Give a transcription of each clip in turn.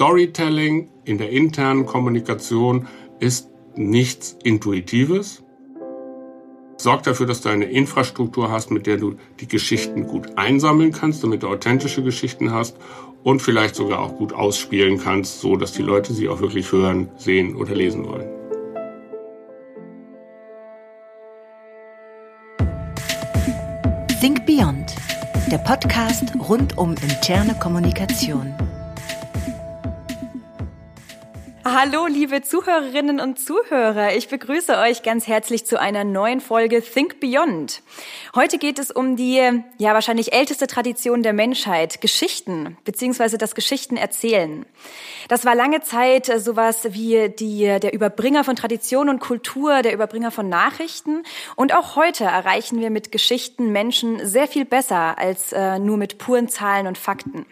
Storytelling in der internen Kommunikation ist nichts Intuitives. Sorg dafür, dass du eine Infrastruktur hast, mit der du die Geschichten gut einsammeln kannst, damit du authentische Geschichten hast und vielleicht sogar auch gut ausspielen kannst, so dass die Leute sie auch wirklich hören, sehen oder lesen wollen. Think Beyond, der Podcast rund um interne Kommunikation. Hallo, liebe Zuhörerinnen und Zuhörer. Ich begrüße euch ganz herzlich zu einer neuen Folge Think Beyond. Heute geht es um die, ja, wahrscheinlich älteste Tradition der Menschheit, Geschichten, beziehungsweise das Geschichten erzählen. Das war lange Zeit sowas wie die, der Überbringer von Tradition und Kultur, der Überbringer von Nachrichten. Und auch heute erreichen wir mit Geschichten Menschen sehr viel besser als äh, nur mit puren Zahlen und Fakten.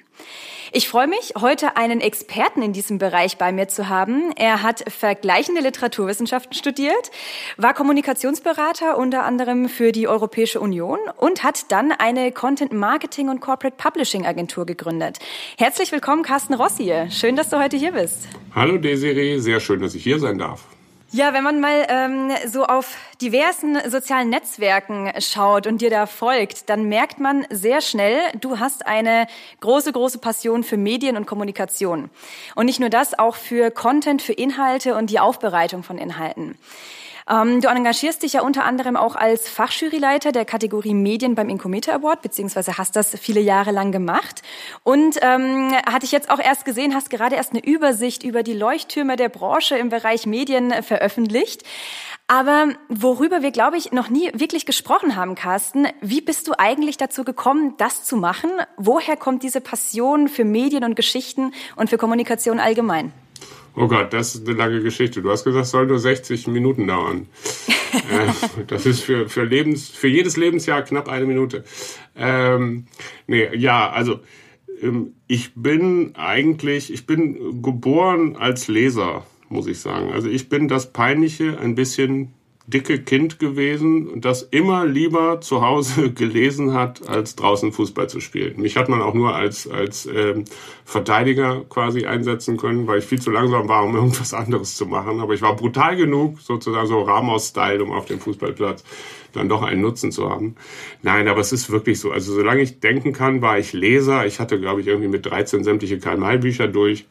Ich freue mich, heute einen Experten in diesem Bereich bei mir zu haben. Er hat vergleichende Literaturwissenschaften studiert, war Kommunikationsberater unter anderem für die Europäische Union und hat dann eine Content Marketing und Corporate Publishing Agentur gegründet. Herzlich willkommen, Carsten Rossi. Schön, dass du heute hier bist. Hallo Desiree, sehr schön, dass ich hier sein darf. Ja, wenn man mal ähm, so auf diversen sozialen Netzwerken schaut und dir da folgt, dann merkt man sehr schnell, du hast eine große, große Passion für Medien und Kommunikation. Und nicht nur das, auch für Content, für Inhalte und die Aufbereitung von Inhalten. Ähm, du engagierst dich ja unter anderem auch als Fachjuryleiter der Kategorie Medien beim Incometer Award, beziehungsweise hast das viele Jahre lang gemacht. Und ähm, hatte ich jetzt auch erst gesehen, hast gerade erst eine Übersicht über die Leuchttürme der Branche im Bereich Medien veröffentlicht. Aber worüber wir, glaube ich, noch nie wirklich gesprochen haben, Carsten, wie bist du eigentlich dazu gekommen, das zu machen? Woher kommt diese Passion für Medien und Geschichten und für Kommunikation allgemein? Oh Gott, das ist eine lange Geschichte. Du hast gesagt, es soll nur 60 Minuten dauern. äh, das ist für, für, Lebens, für jedes Lebensjahr knapp eine Minute. Ähm, nee, ja, also ähm, ich bin eigentlich, ich bin geboren als Leser, muss ich sagen. Also ich bin das Peinliche ein bisschen dicke Kind gewesen, das immer lieber zu Hause gelesen hat, als draußen Fußball zu spielen. Mich hat man auch nur als, als ähm, Verteidiger quasi einsetzen können, weil ich viel zu langsam war, um irgendwas anderes zu machen. Aber ich war brutal genug, sozusagen so Ramos-Style, um auf dem Fußballplatz dann doch einen Nutzen zu haben. Nein, aber es ist wirklich so. Also solange ich denken kann, war ich Leser. Ich hatte, glaube ich, irgendwie mit 13 sämtliche Karl-May-Bücher durch.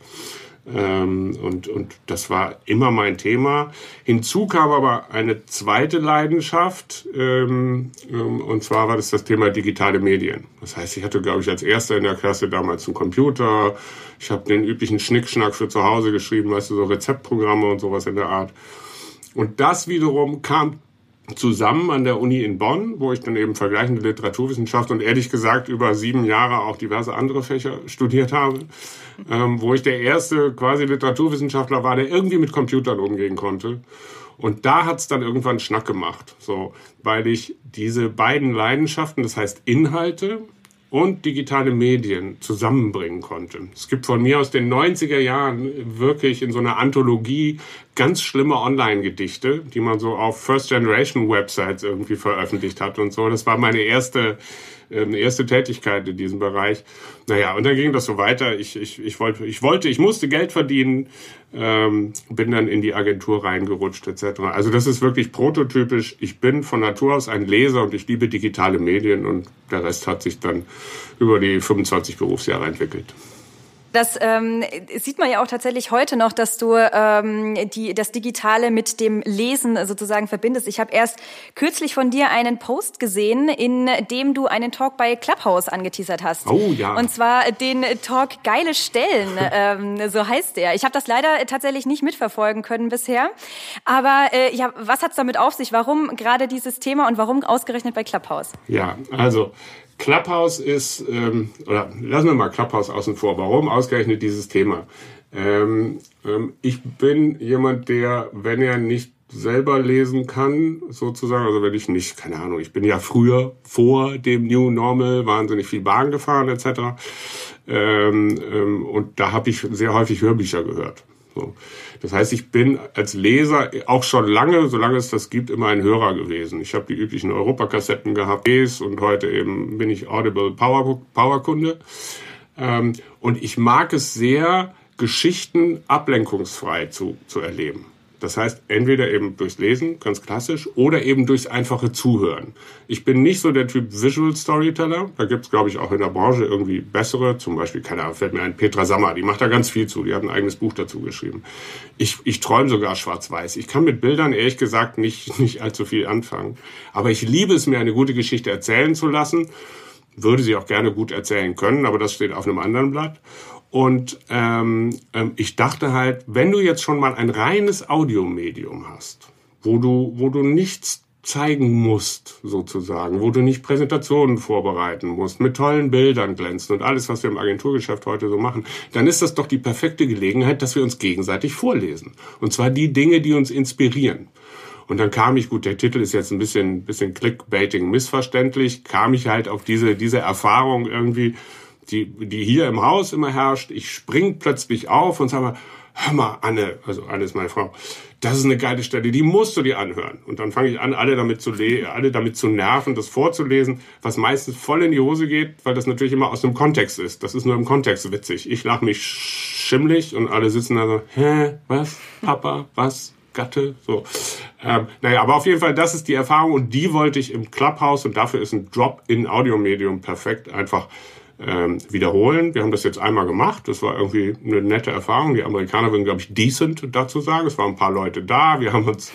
Ähm, und, und das war immer mein Thema. Hinzu kam aber eine zweite Leidenschaft, ähm, ähm, und zwar war das das Thema digitale Medien. Das heißt, ich hatte, glaube ich, als Erster in der Klasse damals einen Computer. Ich habe den üblichen Schnickschnack für zu Hause geschrieben, weißt du, so Rezeptprogramme und sowas in der Art. Und das wiederum kam zusammen an der Uni in Bonn, wo ich dann eben vergleichende Literaturwissenschaft und ehrlich gesagt über sieben Jahre auch diverse andere Fächer studiert habe, ähm, wo ich der erste quasi Literaturwissenschaftler war, der irgendwie mit Computern umgehen konnte. Und da hat's dann irgendwann Schnack gemacht, so, weil ich diese beiden Leidenschaften, das heißt Inhalte und digitale Medien zusammenbringen konnte. Es gibt von mir aus den 90er Jahren wirklich in so einer Anthologie ganz schlimme Online-Gedichte, die man so auf First-Generation-Websites irgendwie veröffentlicht hat und so. Das war meine erste eine erste Tätigkeit in diesem Bereich. Naja, und dann ging das so weiter. Ich, ich, ich, wollte, ich wollte, ich musste Geld verdienen, ähm, bin dann in die Agentur reingerutscht etc. Also das ist wirklich prototypisch. Ich bin von Natur aus ein Leser und ich liebe digitale Medien und der Rest hat sich dann über die 25 Berufsjahre entwickelt. Das ähm, sieht man ja auch tatsächlich heute noch, dass du ähm, die, das Digitale mit dem Lesen sozusagen verbindest. Ich habe erst kürzlich von dir einen Post gesehen, in dem du einen Talk bei Clubhouse angeteasert hast. Oh ja. Und zwar den Talk Geile Stellen, ähm, so heißt der. Ich habe das leider tatsächlich nicht mitverfolgen können bisher. Aber äh, ja, was hat's damit auf sich? Warum gerade dieses Thema und warum ausgerechnet bei Clubhouse? Ja, also Clubhouse ist, ähm, oder lassen wir mal Clubhouse außen vor. Warum ausgerechnet dieses Thema? Ähm, ähm, ich bin jemand, der, wenn er nicht selber lesen kann, sozusagen, also wenn ich nicht, keine Ahnung, ich bin ja früher vor dem New Normal wahnsinnig viel Bahn gefahren etc. Ähm, ähm, und da habe ich sehr häufig Hörbücher gehört. So. Das heißt, ich bin als Leser auch schon lange, solange es das gibt, immer ein Hörer gewesen. Ich habe die üblichen Europakassetten gehabt und heute eben bin ich Audible Power, Powerkunde. Ähm, und ich mag es sehr, Geschichten ablenkungsfrei zu, zu erleben. Das heißt, entweder eben durchs Lesen, ganz klassisch, oder eben durchs einfache Zuhören. Ich bin nicht so der Typ Visual Storyteller. Da gibt's, glaube ich, auch in der Branche irgendwie bessere. Zum Beispiel, keine Ahnung, fällt mir ein Petra Sammer, die macht da ganz viel zu. Die hat ein eigenes Buch dazu geschrieben. Ich, ich träume sogar schwarz-weiß. Ich kann mit Bildern ehrlich gesagt nicht, nicht allzu viel anfangen. Aber ich liebe es, mir eine gute Geschichte erzählen zu lassen. Würde sie auch gerne gut erzählen können, aber das steht auf einem anderen Blatt. Und ähm, ähm, ich dachte halt, wenn du jetzt schon mal ein reines Audiomedium hast, wo du, wo du nichts zeigen musst, sozusagen, wo du nicht Präsentationen vorbereiten musst, mit tollen Bildern glänzen und alles, was wir im Agenturgeschäft heute so machen, dann ist das doch die perfekte Gelegenheit, dass wir uns gegenseitig vorlesen. Und zwar die Dinge, die uns inspirieren. Und dann kam ich, gut, der Titel ist jetzt ein bisschen, bisschen Clickbaiting missverständlich, kam ich halt auf diese, diese Erfahrung irgendwie, die, die hier im Haus immer herrscht. Ich spring plötzlich auf und sage mal, hör mal, Anne, also Anne ist meine Frau, das ist eine geile Stelle, die musst du dir anhören. Und dann fange ich an, alle damit zu alle damit zu nerven, das vorzulesen, was meistens voll in die Hose geht, weil das natürlich immer aus dem Kontext ist. Das ist nur im Kontext witzig. Ich lache mich schimmlig und alle sitzen da so, hä, was, Papa, was, Gatte, so. Ähm, naja, aber auf jeden Fall, das ist die Erfahrung und die wollte ich im Clubhouse und dafür ist ein Drop-in-Audiomedium perfekt, einfach ähm, wiederholen. Wir haben das jetzt einmal gemacht. Das war irgendwie eine nette Erfahrung. Die Amerikaner würden, glaube ich, decent dazu sagen. Es waren ein paar Leute da. Wir haben uns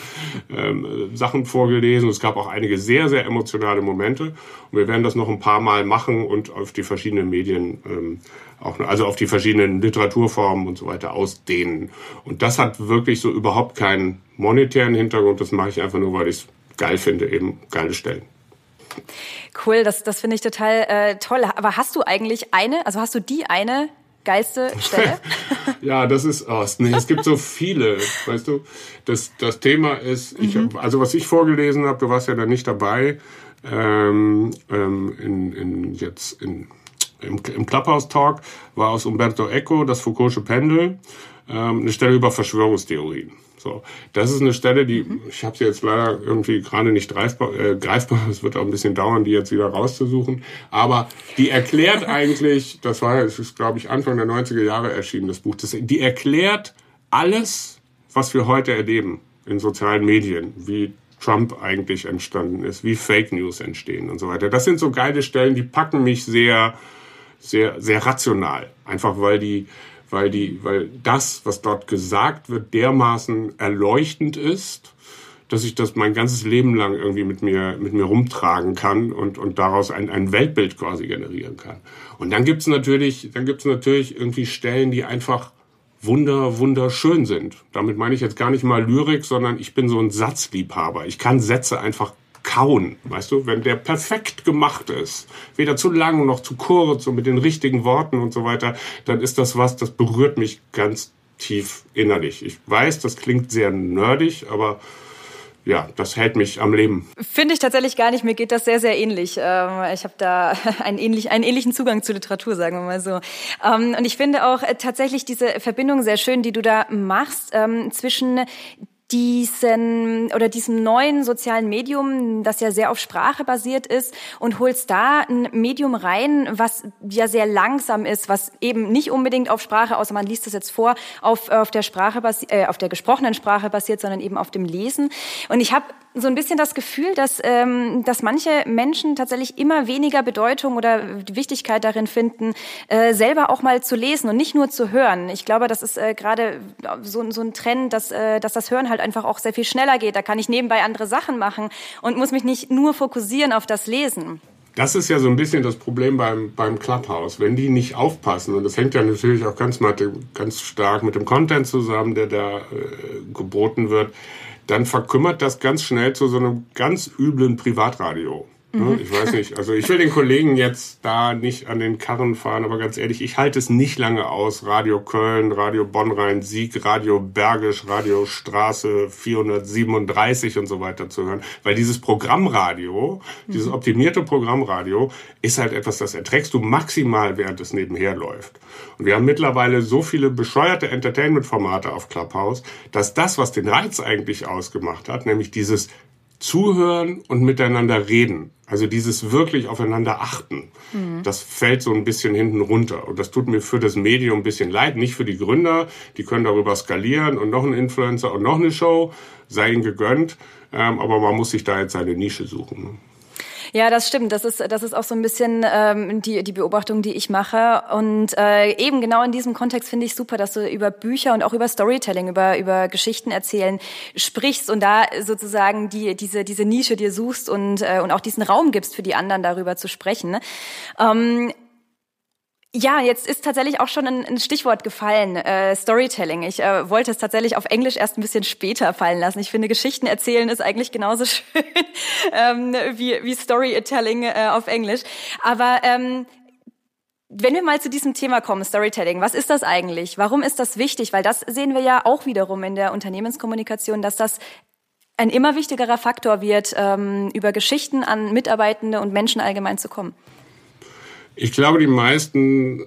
ähm, Sachen vorgelesen. Es gab auch einige sehr, sehr emotionale Momente. Und wir werden das noch ein paar Mal machen und auf die verschiedenen Medien ähm, auch, also auf die verschiedenen Literaturformen und so weiter ausdehnen. Und das hat wirklich so überhaupt keinen monetären Hintergrund. Das mache ich einfach nur, weil ich es geil finde, eben geile Stellen. Cool, das, das finde ich total äh, toll. Aber hast du eigentlich eine, also hast du die eine geilste Stelle? ja, das ist, oh, nee, es gibt so viele, weißt du. Das, das Thema ist, ich, mhm. also was ich vorgelesen habe, du warst ja da nicht dabei, ähm, ähm, in, in, jetzt in, im, im Clubhouse-Talk, war aus Umberto Eco, das Foucault'sche Pendel, ähm, eine Stelle über Verschwörungstheorien. So, das ist eine Stelle, die mhm. ich habe sie jetzt leider irgendwie gerade nicht greifbar. Äh, greifbar. Es wird auch ein bisschen dauern, die jetzt wieder rauszusuchen. Aber die erklärt eigentlich, das war, es ist glaube ich Anfang der 90er Jahre erschienen das Buch. Das, die erklärt alles, was wir heute erleben in sozialen Medien, wie Trump eigentlich entstanden ist, wie Fake News entstehen und so weiter. Das sind so geile Stellen, die packen mich sehr, sehr, sehr rational. Einfach weil die weil die, weil das, was dort gesagt wird, dermaßen erleuchtend ist, dass ich das mein ganzes Leben lang irgendwie mit mir, mit mir rumtragen kann und, und daraus ein, ein Weltbild quasi generieren kann. Und dann gibt's natürlich, natürlich irgendwie Stellen, die einfach wunder, wunderschön sind. Damit meine ich jetzt gar nicht mal Lyrik, sondern ich bin so ein Satzliebhaber. Ich kann Sätze einfach kauen, weißt du, wenn der perfekt gemacht ist, weder zu lang noch zu kurz und mit den richtigen Worten und so weiter, dann ist das was, das berührt mich ganz tief innerlich. Ich weiß, das klingt sehr nerdig, aber ja, das hält mich am Leben. Finde ich tatsächlich gar nicht. Mir geht das sehr, sehr ähnlich. Ähm, ich habe da einen, ähnlich, einen ähnlichen Zugang zu Literatur, sagen wir mal so. Ähm, und ich finde auch äh, tatsächlich diese Verbindung sehr schön, die du da machst ähm, zwischen diesen oder diesem neuen sozialen Medium, das ja sehr auf Sprache basiert ist und holst da ein Medium rein, was ja sehr langsam ist, was eben nicht unbedingt auf Sprache, außer man liest das jetzt vor, auf, auf der Sprache äh, auf der gesprochenen Sprache basiert, sondern eben auf dem Lesen. Und ich habe so ein bisschen das Gefühl, dass, ähm, dass manche Menschen tatsächlich immer weniger Bedeutung oder Wichtigkeit darin finden, äh, selber auch mal zu lesen und nicht nur zu hören. Ich glaube, das ist äh, gerade so, so ein Trend, dass, äh, dass das Hören halt einfach auch sehr viel schneller geht. Da kann ich nebenbei andere Sachen machen und muss mich nicht nur fokussieren auf das Lesen. Das ist ja so ein bisschen das Problem beim, beim Clubhouse. Wenn die nicht aufpassen, und das hängt ja natürlich auch ganz, ganz stark mit dem Content zusammen, der da äh, geboten wird, dann verkümmert das ganz schnell zu so einem ganz üblen Privatradio. Ne? Mhm. Ich weiß nicht. Also ich will den Kollegen jetzt da nicht an den Karren fahren, aber ganz ehrlich, ich halte es nicht lange aus. Radio Köln, Radio Bonn-Rhein-Sieg, Radio Bergisch, Radio Straße 437 und so weiter zu hören. Weil dieses Programmradio, mhm. dieses optimierte Programmradio, ist halt etwas, das erträgst du maximal, während es nebenher läuft. Und wir haben mittlerweile so viele bescheuerte Entertainment-Formate auf Clubhouse, dass das, was den Reiz eigentlich ausgemacht hat, nämlich dieses Zuhören und miteinander reden. Also dieses wirklich aufeinander achten. Mhm. Das fällt so ein bisschen hinten runter. Und das tut mir für das Medium ein bisschen leid. Nicht für die Gründer. Die können darüber skalieren und noch ein Influencer und noch eine Show. Sei ihnen gegönnt. Ähm, aber man muss sich da jetzt seine Nische suchen. Ja, das stimmt. Das ist, das ist auch so ein bisschen ähm, die, die Beobachtung, die ich mache. Und äh, eben genau in diesem Kontext finde ich super, dass du über Bücher und auch über Storytelling, über, über Geschichten erzählen sprichst und da sozusagen die, diese, diese Nische dir suchst und, äh, und auch diesen Raum gibst für die anderen darüber zu sprechen. Ähm, ja, jetzt ist tatsächlich auch schon ein, ein Stichwort gefallen, äh, Storytelling. Ich äh, wollte es tatsächlich auf Englisch erst ein bisschen später fallen lassen. Ich finde, Geschichten erzählen ist eigentlich genauso schön ähm, wie, wie Storytelling äh, auf Englisch. Aber ähm, wenn wir mal zu diesem Thema kommen, Storytelling, was ist das eigentlich? Warum ist das wichtig? Weil das sehen wir ja auch wiederum in der Unternehmenskommunikation, dass das ein immer wichtigerer Faktor wird, ähm, über Geschichten an Mitarbeitende und Menschen allgemein zu kommen. Ich glaube, die meisten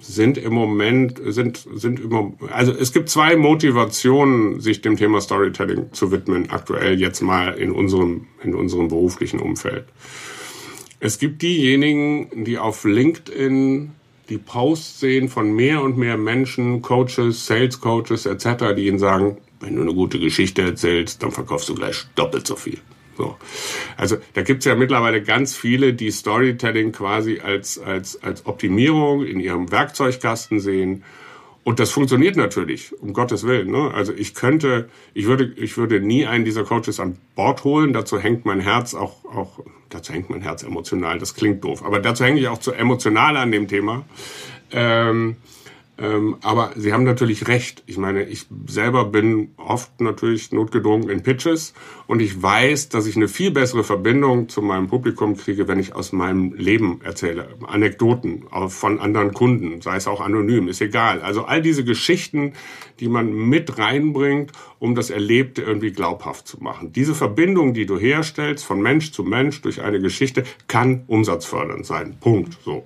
sind im Moment, sind, sind immer, also es gibt zwei Motivationen, sich dem Thema Storytelling zu widmen, aktuell jetzt mal in unserem, in unserem beruflichen Umfeld. Es gibt diejenigen, die auf LinkedIn die Posts sehen von mehr und mehr Menschen, Coaches, Sales Coaches etc., die ihnen sagen, wenn du eine gute Geschichte erzählst, dann verkaufst du gleich doppelt so viel. So. Also da gibt's ja mittlerweile ganz viele, die Storytelling quasi als, als, als Optimierung in ihrem Werkzeugkasten sehen. Und das funktioniert natürlich, um Gottes Willen. Ne? Also ich könnte, ich würde, ich würde nie einen dieser Coaches an Bord holen. Dazu hängt mein Herz auch, auch, dazu hängt mein Herz emotional. Das klingt doof, aber dazu hänge ich auch zu emotional an dem Thema. Ähm, ähm, aber Sie haben natürlich recht. Ich meine, ich selber bin oft natürlich notgedrungen in Pitches und ich weiß, dass ich eine viel bessere Verbindung zu meinem Publikum kriege, wenn ich aus meinem Leben erzähle. Anekdoten von anderen Kunden, sei es auch anonym, ist egal. Also all diese Geschichten, die man mit reinbringt, um das Erlebte irgendwie glaubhaft zu machen. Diese Verbindung, die du herstellst von Mensch zu Mensch durch eine Geschichte, kann umsatzfördernd sein. Punkt. So.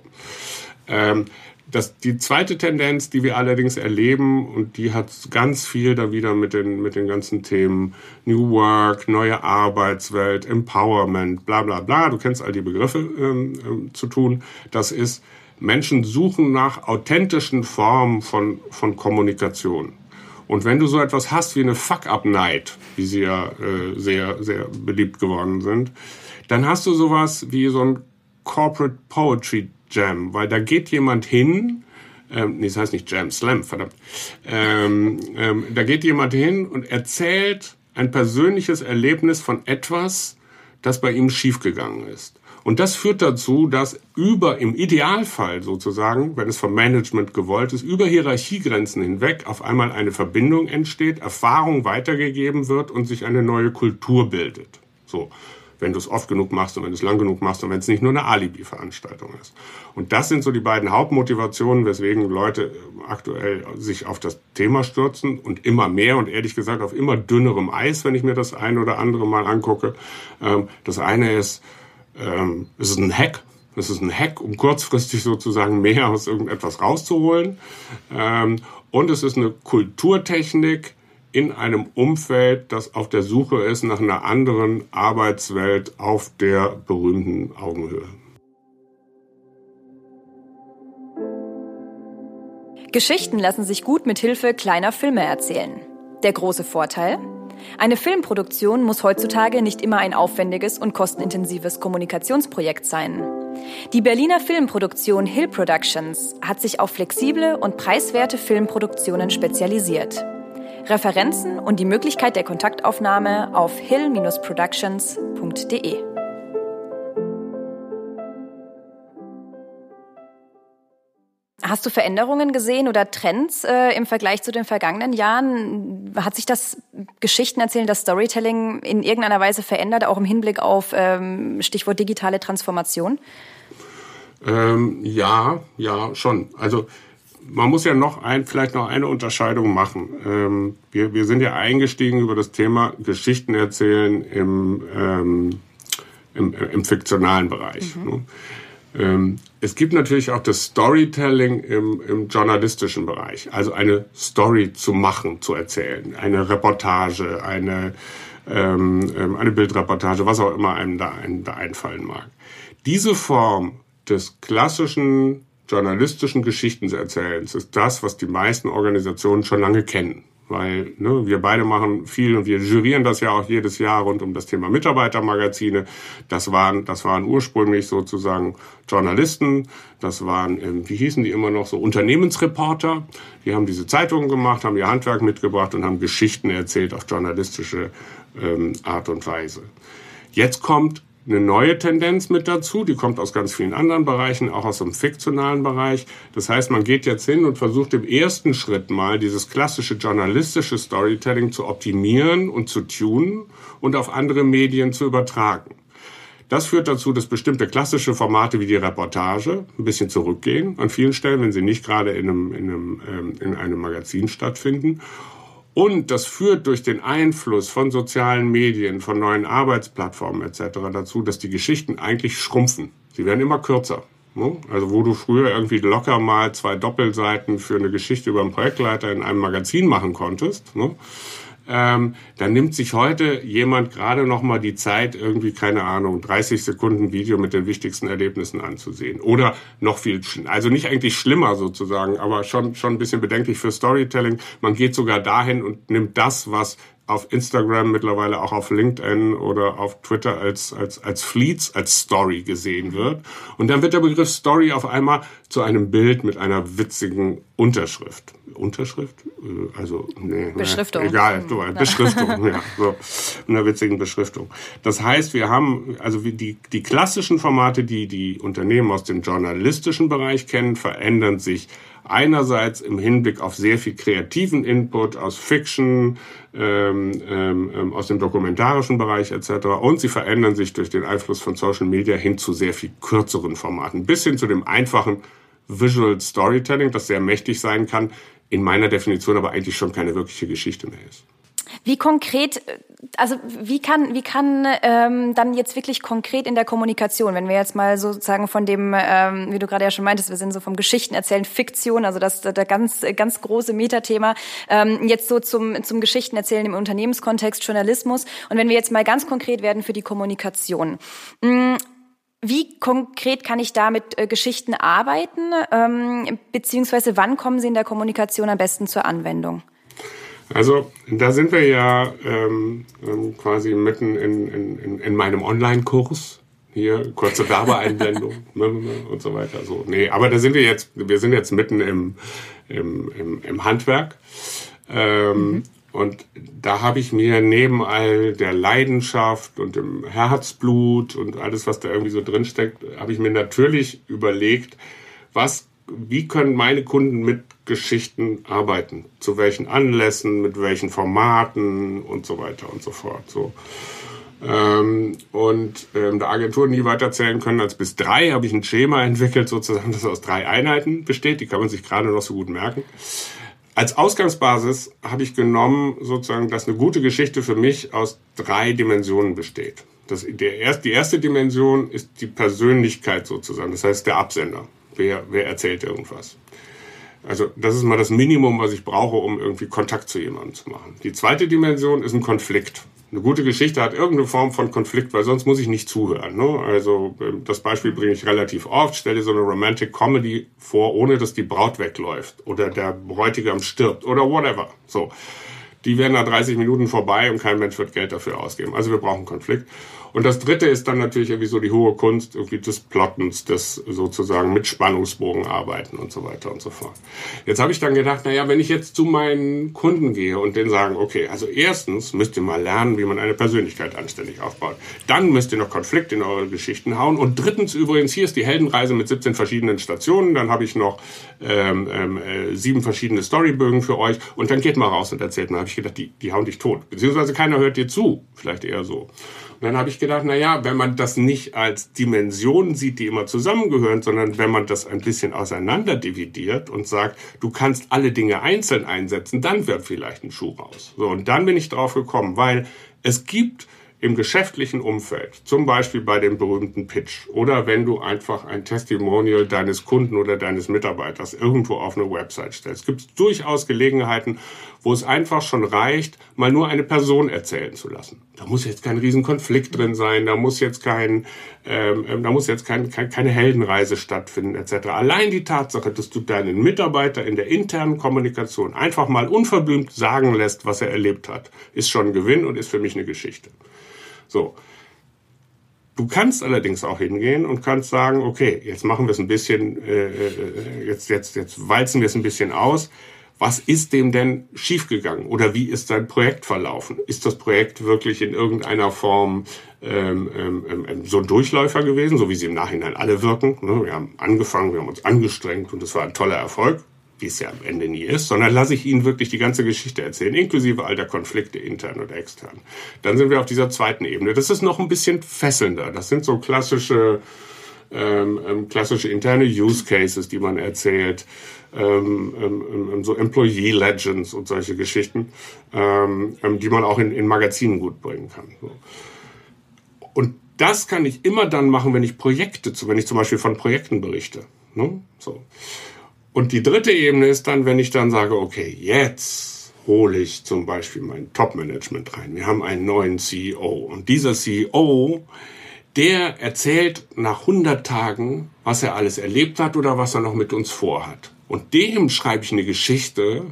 Ähm, das, die zweite Tendenz, die wir allerdings erleben, und die hat ganz viel da wieder mit den, mit den ganzen Themen. New Work, neue Arbeitswelt, Empowerment, bla bla bla, du kennst all die Begriffe ähm, ähm, zu tun, das ist, Menschen suchen nach authentischen Formen von, von Kommunikation. Und wenn du so etwas hast wie eine Fuck-Up-Night, wie sie ja äh, sehr, sehr beliebt geworden sind, dann hast du sowas wie so ein Corporate Poetry Jam, weil da geht jemand hin, ähm, nee, das heißt nicht Jam, Slam, verdammt. Ähm, ähm, da geht jemand hin und erzählt ein persönliches Erlebnis von etwas, das bei ihm schiefgegangen ist. Und das führt dazu, dass über, im Idealfall sozusagen, wenn es vom Management gewollt ist, über Hierarchiegrenzen hinweg auf einmal eine Verbindung entsteht, Erfahrung weitergegeben wird und sich eine neue Kultur bildet. So wenn du es oft genug machst und wenn du es lang genug machst und wenn es nicht nur eine Alibi-Veranstaltung ist. Und das sind so die beiden Hauptmotivationen, weswegen Leute äh, aktuell sich auf das Thema stürzen und immer mehr und ehrlich gesagt auf immer dünnerem Eis, wenn ich mir das ein oder andere mal angucke. Ähm, das eine ist, ähm, es ist ein Hack. Es ist ein Hack, um kurzfristig sozusagen mehr aus irgendetwas rauszuholen. Ähm, und es ist eine Kulturtechnik, in einem Umfeld, das auf der Suche ist nach einer anderen Arbeitswelt auf der berühmten Augenhöhe. Geschichten lassen sich gut mit Hilfe kleiner Filme erzählen. Der große Vorteil? Eine Filmproduktion muss heutzutage nicht immer ein aufwendiges und kostenintensives Kommunikationsprojekt sein. Die Berliner Filmproduktion Hill Productions hat sich auf flexible und preiswerte Filmproduktionen spezialisiert. Referenzen und die Möglichkeit der Kontaktaufnahme auf hill-productions.de. hast du Veränderungen gesehen oder Trends äh, im Vergleich zu den vergangenen Jahren? Hat sich das Geschichtenerzählen, das Storytelling in irgendeiner Weise verändert, auch im Hinblick auf ähm, Stichwort digitale Transformation? Ähm, ja, ja, schon. Also man muss ja noch ein, vielleicht noch eine Unterscheidung machen. Ähm, wir, wir sind ja eingestiegen über das Thema Geschichten erzählen im, ähm, im, im fiktionalen Bereich. Mhm. Ne? Ähm, es gibt natürlich auch das Storytelling im, im journalistischen Bereich, also eine Story zu machen, zu erzählen, eine Reportage, eine, ähm, ähm eine Bildreportage, was auch immer einem da, einem da einfallen mag. Diese Form des klassischen journalistischen Geschichtenerzählens ist das, was die meisten Organisationen schon lange kennen. Weil ne, wir beide machen viel und wir jurieren das ja auch jedes Jahr rund um das Thema Mitarbeitermagazine. Das waren, das waren ursprünglich sozusagen Journalisten, das waren, ähm, wie hießen die immer noch so, Unternehmensreporter. Die haben diese Zeitungen gemacht, haben ihr Handwerk mitgebracht und haben Geschichten erzählt auf journalistische ähm, Art und Weise. Jetzt kommt eine neue Tendenz mit dazu, die kommt aus ganz vielen anderen Bereichen, auch aus dem fiktionalen Bereich. Das heißt, man geht jetzt hin und versucht im ersten Schritt mal dieses klassische journalistische Storytelling zu optimieren und zu tunen und auf andere Medien zu übertragen. Das führt dazu, dass bestimmte klassische Formate wie die Reportage ein bisschen zurückgehen an vielen Stellen, wenn sie nicht gerade in einem, in einem, ähm, in einem Magazin stattfinden und das führt durch den Einfluss von sozialen Medien, von neuen Arbeitsplattformen etc. dazu, dass die Geschichten eigentlich schrumpfen. Sie werden immer kürzer. Ne? Also wo du früher irgendwie locker mal zwei Doppelseiten für eine Geschichte über einen Projektleiter in einem Magazin machen konntest, ne? Ähm, dann nimmt sich heute jemand gerade noch mal die Zeit, irgendwie, keine Ahnung, 30 Sekunden Video mit den wichtigsten Erlebnissen anzusehen. Oder noch viel, also nicht eigentlich schlimmer sozusagen, aber schon, schon ein bisschen bedenklich für Storytelling. Man geht sogar dahin und nimmt das, was auf Instagram, mittlerweile auch auf LinkedIn oder auf Twitter als, als, als Fleets, als Story gesehen wird. Und dann wird der Begriff Story auf einmal zu einem Bild mit einer witzigen Unterschrift. Unterschrift? Äh, also, nee, Beschriftung. Nee, egal, so, Beschriftung, ja, so, einer witzigen Beschriftung. Das heißt, wir haben, also die, die klassischen Formate, die die Unternehmen aus dem journalistischen Bereich kennen, verändern sich einerseits im Hinblick auf sehr viel kreativen Input aus Fiction, ähm, ähm, ähm, aus dem dokumentarischen Bereich etc. Und sie verändern sich durch den Einfluss von Social Media hin zu sehr viel kürzeren Formaten, bis hin zu dem einfachen Visual Storytelling, das sehr mächtig sein kann, in meiner Definition aber eigentlich schon keine wirkliche Geschichte mehr ist. Wie konkret, also wie kann, wie kann ähm, dann jetzt wirklich konkret in der Kommunikation, wenn wir jetzt mal sozusagen von dem, ähm, wie du gerade ja schon meintest, wir sind so vom Geschichten erzählen, Fiktion, also das der ganz ganz große Metathema, ähm, jetzt so zum zum Geschichten erzählen im Unternehmenskontext Journalismus. Und wenn wir jetzt mal ganz konkret werden für die Kommunikation. Mh, mm, wie konkret kann ich da mit äh, Geschichten arbeiten, ähm, beziehungsweise wann kommen sie in der Kommunikation am besten zur Anwendung? Also da sind wir ja ähm, ähm quasi mitten in, in, in meinem Online-Kurs. Hier kurze Werbeeinblendung und so weiter. So, nee, aber da sind wir jetzt, wir sind jetzt mitten im, im, im, im Handwerk. Ähm, mhm. Und da habe ich mir neben all der Leidenschaft und dem Herzblut und alles, was da irgendwie so drinsteckt, habe ich mir natürlich überlegt, was, wie können meine Kunden mit Geschichten arbeiten? Zu welchen Anlässen, mit welchen Formaten und so weiter und so fort. So. Ähm, und ähm, der Agentur nie weiter zählen können als bis drei, habe ich ein Schema entwickelt, sozusagen, das aus drei Einheiten besteht. Die kann man sich gerade noch so gut merken. Als Ausgangsbasis habe ich genommen, sozusagen, dass eine gute Geschichte für mich aus drei Dimensionen besteht. Das, der erst, die erste Dimension ist die Persönlichkeit sozusagen, das heißt der Absender. Wer, wer erzählt irgendwas? Also das ist mal das Minimum, was ich brauche, um irgendwie Kontakt zu jemandem zu machen. Die zweite Dimension ist ein Konflikt. Eine gute Geschichte hat irgendeine Form von Konflikt, weil sonst muss ich nicht zuhören. Ne? Also ähm, das Beispiel bringe ich relativ oft. Stell dir so eine Romantic Comedy vor, ohne dass die Braut wegläuft oder der Bräutigam stirbt oder whatever. So, die werden nach 30 Minuten vorbei und kein Mensch wird Geld dafür ausgeben. Also wir brauchen Konflikt. Und das dritte ist dann natürlich irgendwie so die hohe Kunst irgendwie des Plottens, des sozusagen mit Spannungsbogen arbeiten und so weiter und so fort. Jetzt habe ich dann gedacht, naja, wenn ich jetzt zu meinen Kunden gehe und denen sagen, okay, also erstens müsst ihr mal lernen, wie man eine Persönlichkeit anständig aufbaut. Dann müsst ihr noch Konflikt in eure Geschichten hauen. Und drittens übrigens, hier ist die Heldenreise mit 17 verschiedenen Stationen. Dann habe ich noch ähm, ähm, äh, sieben verschiedene Storybögen für euch. Und dann geht mal raus und erzählt. Dann habe ich gedacht, die, die hauen dich tot. Beziehungsweise keiner hört dir zu. Vielleicht eher so. Und dann habe ich gedacht, na ja, wenn man das nicht als Dimensionen sieht, die immer zusammengehören, sondern wenn man das ein bisschen auseinander dividiert und sagt, du kannst alle Dinge einzeln einsetzen, dann wird vielleicht ein Schuh raus. So, und dann bin ich drauf gekommen, weil es gibt im geschäftlichen Umfeld, zum Beispiel bei dem berühmten Pitch oder wenn du einfach ein Testimonial deines Kunden oder deines Mitarbeiters irgendwo auf eine Website stellst, gibt es durchaus Gelegenheiten, wo es einfach schon reicht, mal nur eine Person erzählen zu lassen. Da muss jetzt kein Riesenkonflikt drin sein, da muss jetzt kein, ähm, ähm da muss jetzt kein, kein, keine Heldenreise stattfinden etc. Allein die Tatsache, dass du deinen Mitarbeiter in der internen Kommunikation einfach mal unverblümt sagen lässt, was er erlebt hat, ist schon ein Gewinn und ist für mich eine Geschichte. So. Du kannst allerdings auch hingehen und kannst sagen, okay, jetzt machen wir es ein bisschen, äh, äh, jetzt, jetzt, jetzt walzen wir es ein bisschen aus. Was ist dem denn schiefgegangen? Oder wie ist dein Projekt verlaufen? Ist das Projekt wirklich in irgendeiner Form ähm, ähm, ähm, so ein Durchläufer gewesen, so wie sie im Nachhinein alle wirken? Ne? Wir haben angefangen, wir haben uns angestrengt und es war ein toller Erfolg wie es ja am Ende nie ist, sondern lasse ich Ihnen wirklich die ganze Geschichte erzählen, inklusive all der Konflikte intern und extern. Dann sind wir auf dieser zweiten Ebene. Das ist noch ein bisschen fesselnder. Das sind so klassische, ähm, ähm klassische interne Use Cases, die man erzählt, ähm, ähm, ähm so Employee Legends und solche Geschichten, ähm, die man auch in, in Magazinen gut bringen kann. So. Und das kann ich immer dann machen, wenn ich Projekte, wenn ich zum Beispiel von Projekten berichte. Ne? So. Und die dritte Ebene ist dann, wenn ich dann sage, okay, jetzt hole ich zum Beispiel mein Top-Management rein. Wir haben einen neuen CEO und dieser CEO, der erzählt nach 100 Tagen, was er alles erlebt hat oder was er noch mit uns vorhat. Und dem schreibe ich eine Geschichte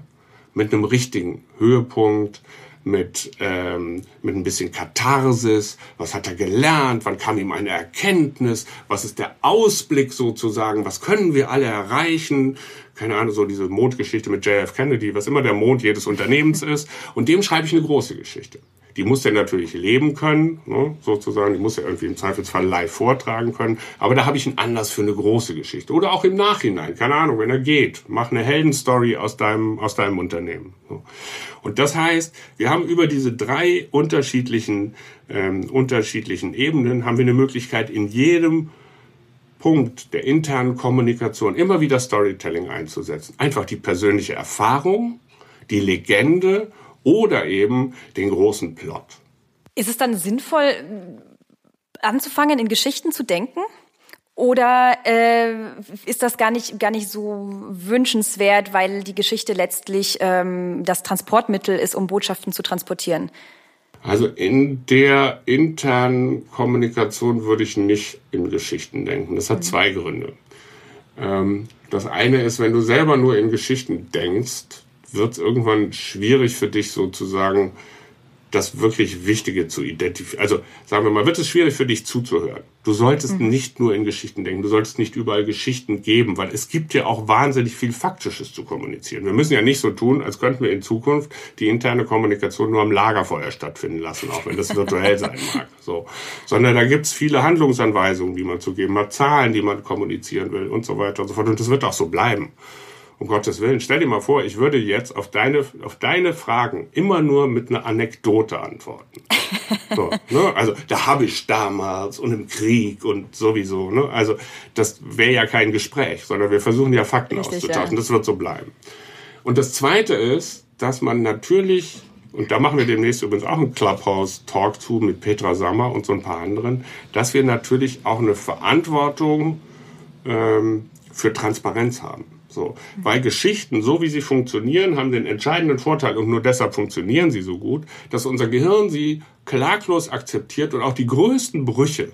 mit einem richtigen Höhepunkt, mit, ähm, mit ein bisschen Katharsis, was hat er gelernt, wann kam ihm eine Erkenntnis, was ist der Ausblick sozusagen, was können wir alle erreichen, keine Ahnung, so diese Mondgeschichte mit JF Kennedy, was immer der Mond jedes Unternehmens ist, und dem schreibe ich eine große Geschichte. Die muss er natürlich leben können, ne, sozusagen. Die muss er irgendwie im Zweifelsfall live vortragen können. Aber da habe ich einen Anlass für eine große Geschichte. Oder auch im Nachhinein, keine Ahnung, wenn er geht. Mach eine Heldenstory aus deinem, aus deinem Unternehmen. Und das heißt, wir haben über diese drei unterschiedlichen, ähm, unterschiedlichen Ebenen, haben wir eine Möglichkeit, in jedem Punkt der internen Kommunikation immer wieder Storytelling einzusetzen. Einfach die persönliche Erfahrung, die Legende oder eben den großen Plot. Ist es dann sinnvoll, anzufangen, in Geschichten zu denken? Oder äh, ist das gar nicht, gar nicht so wünschenswert, weil die Geschichte letztlich ähm, das Transportmittel ist, um Botschaften zu transportieren? Also in der internen Kommunikation würde ich nicht in Geschichten denken. Das hat mhm. zwei Gründe. Ähm, das eine ist, wenn du selber nur in Geschichten denkst, wird es irgendwann schwierig für dich sozusagen, das wirklich Wichtige zu identifizieren. Also sagen wir mal, wird es schwierig für dich zuzuhören. Du solltest mhm. nicht nur in Geschichten denken, du solltest nicht überall Geschichten geben, weil es gibt ja auch wahnsinnig viel Faktisches zu kommunizieren. Wir müssen ja nicht so tun, als könnten wir in Zukunft die interne Kommunikation nur am Lagerfeuer stattfinden lassen, auch wenn das virtuell sein mag. So. Sondern da gibt's viele Handlungsanweisungen, die man zu geben hat, Zahlen, die man kommunizieren will und so weiter und so fort. Und das wird auch so bleiben um Gottes Willen, stell dir mal vor, ich würde jetzt auf deine, auf deine Fragen immer nur mit einer Anekdote antworten. So, ne? Also da habe ich damals und im Krieg und sowieso. Ne? Also das wäre ja kein Gespräch, sondern wir versuchen ja Fakten Richtig, auszutauschen. Ja. Das wird so bleiben. Und das Zweite ist, dass man natürlich, und da machen wir demnächst übrigens auch einen Clubhouse-Talk zu mit Petra Sammer und so ein paar anderen, dass wir natürlich auch eine Verantwortung ähm, für Transparenz haben. So, weil Geschichten, so wie sie funktionieren, haben den entscheidenden Vorteil und nur deshalb funktionieren sie so gut, dass unser Gehirn sie klaglos akzeptiert und auch die größten Brüche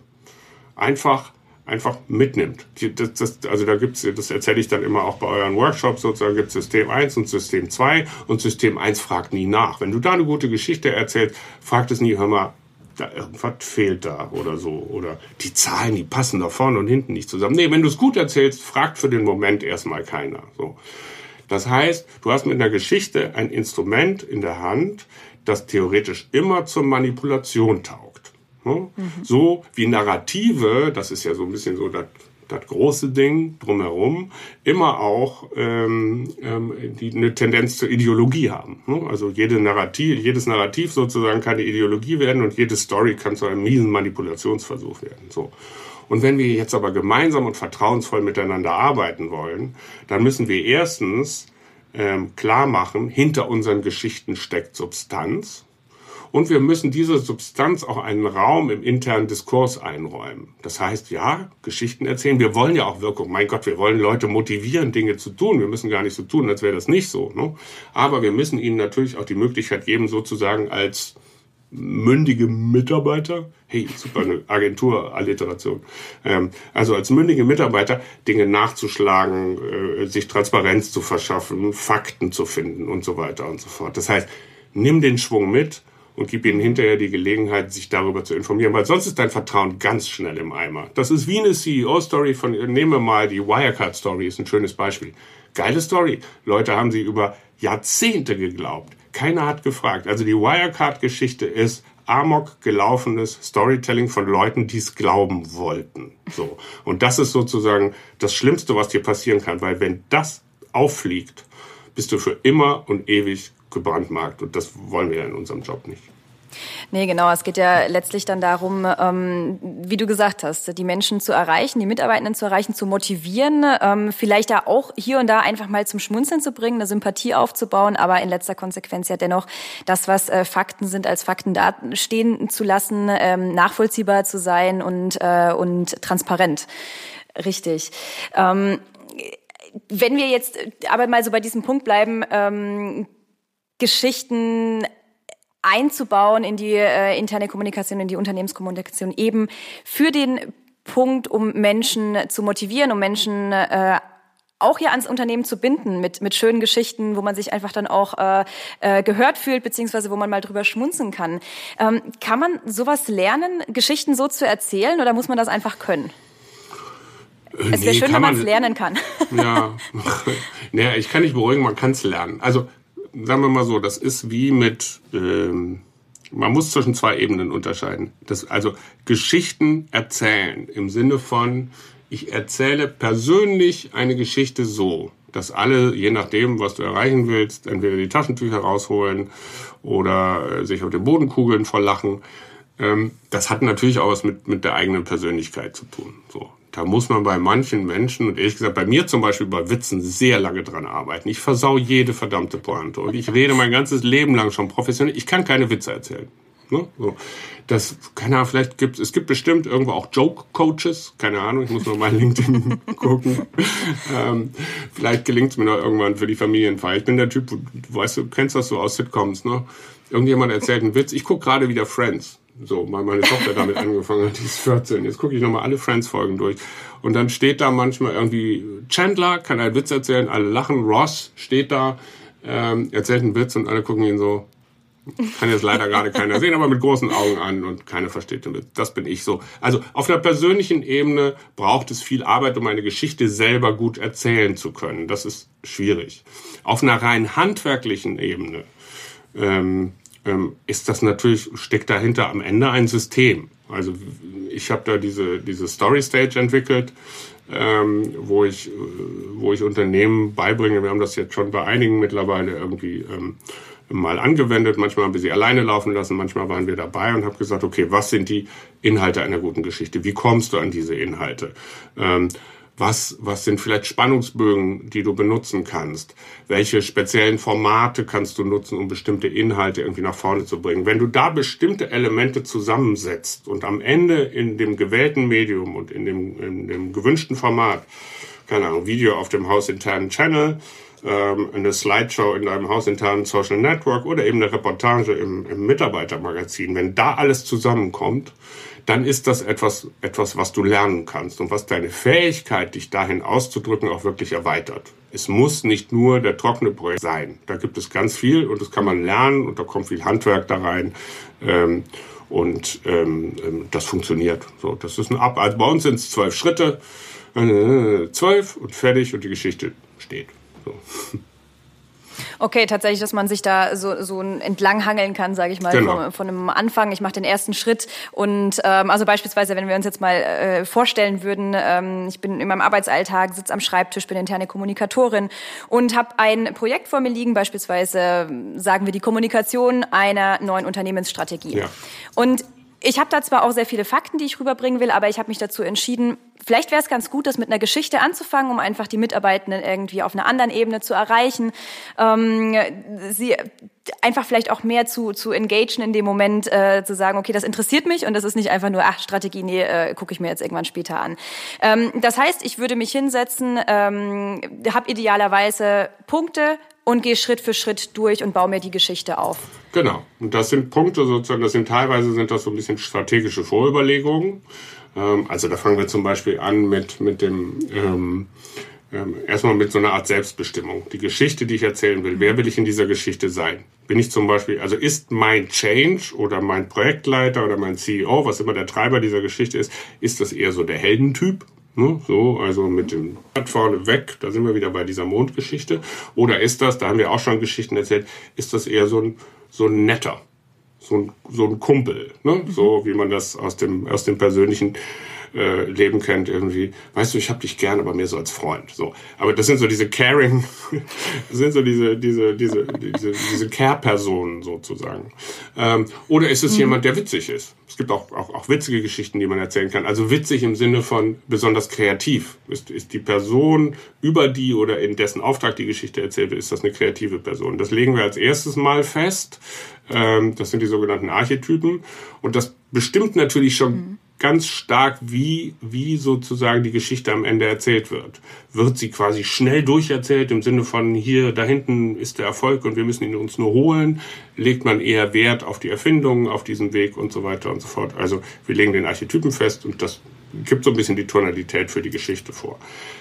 einfach einfach mitnimmt. Das, das, also da gibt's, das erzähle ich dann immer auch bei euren Workshops sozusagen, gibt System 1 und System 2 und System 1 fragt nie nach. Wenn du da eine gute Geschichte erzählst, fragt es nie, hör mal, da irgendwas fehlt da oder so. Oder die Zahlen, die passen da vorne und hinten nicht zusammen. Nee, wenn du es gut erzählst, fragt für den Moment erstmal keiner. So. Das heißt, du hast mit einer Geschichte ein Instrument in der Hand, das theoretisch immer zur Manipulation taugt. Mhm. So wie Narrative, das ist ja so ein bisschen so das das große Ding drumherum immer auch ähm, ähm, die eine Tendenz zur Ideologie haben. Ne? Also jede Narrativ, jedes Narrativ sozusagen kann eine Ideologie werden und jede Story kann zu einem miesen Manipulationsversuch werden. So. Und wenn wir jetzt aber gemeinsam und vertrauensvoll miteinander arbeiten wollen, dann müssen wir erstens ähm, klar machen, hinter unseren Geschichten steckt Substanz. Und wir müssen dieser Substanz auch einen Raum im internen Diskurs einräumen. Das heißt, ja, Geschichten erzählen. Wir wollen ja auch Wirkung. Mein Gott, wir wollen Leute motivieren, Dinge zu tun. Wir müssen gar nicht so tun, als wäre das nicht so. Ne? Aber wir müssen ihnen natürlich auch die Möglichkeit geben, sozusagen als mündige Mitarbeiter, hey, super, eine Agentur-Alliteration, ähm, also als mündige Mitarbeiter Dinge nachzuschlagen, äh, sich Transparenz zu verschaffen, Fakten zu finden und so weiter und so fort. Das heißt, nimm den Schwung mit und gib ihnen hinterher die Gelegenheit, sich darüber zu informieren, weil sonst ist dein Vertrauen ganz schnell im Eimer. Das ist wie eine CEO-Story von, nehmen wir mal die Wirecard-Story, ist ein schönes Beispiel. Geile Story. Leute haben sie über Jahrzehnte geglaubt. Keiner hat gefragt. Also die Wirecard-Geschichte ist amok gelaufenes Storytelling von Leuten, die es glauben wollten. So. Und das ist sozusagen das Schlimmste, was dir passieren kann, weil wenn das auffliegt, bist du für immer und ewig gebrandmarkt. Und das wollen wir ja in unserem Job nicht. Nee, genau. Es geht ja letztlich dann darum, ähm, wie du gesagt hast, die Menschen zu erreichen, die Mitarbeitenden zu erreichen, zu motivieren, ähm, vielleicht da auch hier und da einfach mal zum Schmunzeln zu bringen, eine Sympathie aufzubauen, aber in letzter Konsequenz ja dennoch das, was äh, Fakten sind, als Fakten da stehen zu lassen, ähm, nachvollziehbar zu sein und, äh, und transparent. Richtig. Ähm, wenn wir jetzt aber mal so bei diesem Punkt bleiben, ähm, Geschichten einzubauen in die äh, interne Kommunikation, in die Unternehmenskommunikation, eben für den Punkt, um Menschen zu motivieren, um Menschen äh, auch hier ans Unternehmen zu binden mit, mit schönen Geschichten, wo man sich einfach dann auch äh, äh, gehört fühlt, beziehungsweise wo man mal drüber schmunzen kann. Ähm, kann man sowas lernen, Geschichten so zu erzählen oder muss man das einfach können? Äh, es wäre nee, schön, wenn man es lernen kann. Ja, naja, ich kann nicht beruhigen, man kann es lernen. Also sagen wir mal so, das ist wie mit, ähm, man muss zwischen zwei Ebenen unterscheiden. Das, also Geschichten erzählen im Sinne von, ich erzähle persönlich eine Geschichte so, dass alle, je nachdem, was du erreichen willst, entweder die Taschentücher rausholen oder äh, sich auf den Boden kugeln vor Lachen. Ähm, das hat natürlich auch was mit, mit der eigenen Persönlichkeit zu tun. So. Da muss man bei manchen Menschen und ehrlich gesagt bei mir zum Beispiel bei Witzen sehr lange dran arbeiten. Ich versau jede verdammte Pointe und ich rede mein ganzes Leben lang schon professionell. Ich kann keine Witze erzählen. Ne? So. Das, keine Ahnung, vielleicht gibt es gibt bestimmt irgendwo auch Joke-Coaches, keine Ahnung, ich muss noch mal LinkedIn gucken. ähm, vielleicht gelingt es mir noch irgendwann für die Familienfeier. Ich bin der Typ, du weißt, du kennst das so aus Sitcoms, ne? Irgendjemand erzählt einen Witz. Ich gucke gerade wieder Friends. So, weil meine Tochter damit angefangen hat, die ist 14. Jetzt gucke ich nochmal alle Friends-Folgen durch. Und dann steht da manchmal irgendwie Chandler, kann einen Witz erzählen, alle lachen. Ross steht da, ähm, erzählt einen Witz und alle gucken ihn so. Kann jetzt leider gerade keiner sehen, aber mit großen Augen an und keiner versteht den Witz. Das bin ich so. Also auf einer persönlichen Ebene braucht es viel Arbeit, um eine Geschichte selber gut erzählen zu können. Das ist schwierig. Auf einer rein handwerklichen Ebene ähm, ist das natürlich, steckt dahinter am Ende ein System. Also ich habe da diese, diese Story Stage entwickelt, ähm, wo, ich, wo ich Unternehmen beibringe. Wir haben das jetzt schon bei einigen mittlerweile irgendwie ähm, mal angewendet. Manchmal haben wir sie alleine laufen lassen, manchmal waren wir dabei und habe gesagt, okay, was sind die Inhalte einer guten Geschichte? Wie kommst du an diese Inhalte? Ähm, was, was sind vielleicht Spannungsbögen, die du benutzen kannst? Welche speziellen Formate kannst du nutzen, um bestimmte Inhalte irgendwie nach vorne zu bringen? Wenn du da bestimmte Elemente zusammensetzt und am Ende in dem gewählten Medium und in dem, in dem gewünschten Format, keine Ahnung, Video auf dem hausinternen Channel, ähm, eine Slideshow in deinem hausinternen Social Network oder eben eine Reportage im, im Mitarbeitermagazin, wenn da alles zusammenkommt, dann ist das etwas, etwas, was du lernen kannst und was deine Fähigkeit, dich dahin auszudrücken, auch wirklich erweitert. Es muss nicht nur der trockene Projekt sein. Da gibt es ganz viel und das kann man lernen und da kommt viel Handwerk da rein. Ähm, Und ähm, ähm, das funktioniert. So, das ist ein Ab. Also bei uns sind es zwölf Schritte, äh, zwölf und fertig und die Geschichte steht. So. Okay, tatsächlich, dass man sich da so, so entlanghangeln kann, sage ich mal, genau. von, von einem Anfang. Ich mache den ersten Schritt und ähm, also beispielsweise, wenn wir uns jetzt mal äh, vorstellen würden, ähm, ich bin in meinem Arbeitsalltag, sitze am Schreibtisch, bin interne Kommunikatorin und habe ein Projekt vor mir liegen, beispielsweise sagen wir die Kommunikation einer neuen Unternehmensstrategie. Ja. Und ich habe da zwar auch sehr viele Fakten, die ich rüberbringen will, aber ich habe mich dazu entschieden, vielleicht wäre es ganz gut, das mit einer Geschichte anzufangen, um einfach die Mitarbeitenden irgendwie auf einer anderen Ebene zu erreichen, ähm, sie einfach vielleicht auch mehr zu, zu engagen in dem Moment, äh, zu sagen, okay, das interessiert mich und das ist nicht einfach nur, ach, Strategie, nee, äh, gucke ich mir jetzt irgendwann später an. Ähm, das heißt, ich würde mich hinsetzen, ähm, habe idealerweise Punkte, und gehe Schritt für Schritt durch und baue mir die Geschichte auf. Genau. Und das sind Punkte sozusagen, das sind teilweise sind das so ein bisschen strategische Vorüberlegungen. Ähm, also da fangen wir zum Beispiel an mit, mit dem, ähm, ähm, erstmal mit so einer Art Selbstbestimmung. Die Geschichte, die ich erzählen will, wer will ich in dieser Geschichte sein? Bin ich zum Beispiel, also ist mein Change oder mein Projektleiter oder mein CEO, was immer der Treiber dieser Geschichte ist, ist das eher so der Heldentyp? Ne, so, also mit dem Rad vorne weg, da sind wir wieder bei dieser Mondgeschichte. Oder ist das, da haben wir auch schon Geschichten erzählt, ist das eher so ein, so ein netter, so ein, so ein Kumpel, ne? Mhm. so wie man das aus dem, aus dem persönlichen äh, Leben kennt irgendwie. Weißt du, ich habe dich gern, aber mehr so als Freund. So, aber das sind so diese caring, das sind so diese diese diese diese, diese Care-Personen sozusagen. Ähm, oder ist es mhm. jemand, der witzig ist? Es gibt auch, auch auch witzige Geschichten, die man erzählen kann. Also witzig im Sinne von besonders kreativ. Ist ist die Person über die oder in dessen Auftrag die Geschichte erzählt wird, ist das eine kreative Person? Das legen wir als erstes Mal fest. Ähm, das sind die sogenannten Archetypen und das bestimmt natürlich schon mhm ganz stark, wie, wie sozusagen die Geschichte am Ende erzählt wird. Wird sie quasi schnell durcherzählt im Sinne von hier, da hinten ist der Erfolg und wir müssen ihn uns nur holen? Legt man eher Wert auf die Erfindungen auf diesem Weg und so weiter und so fort? Also wir legen den Archetypen fest und das gibt so ein bisschen die Tonalität für die Geschichte vor.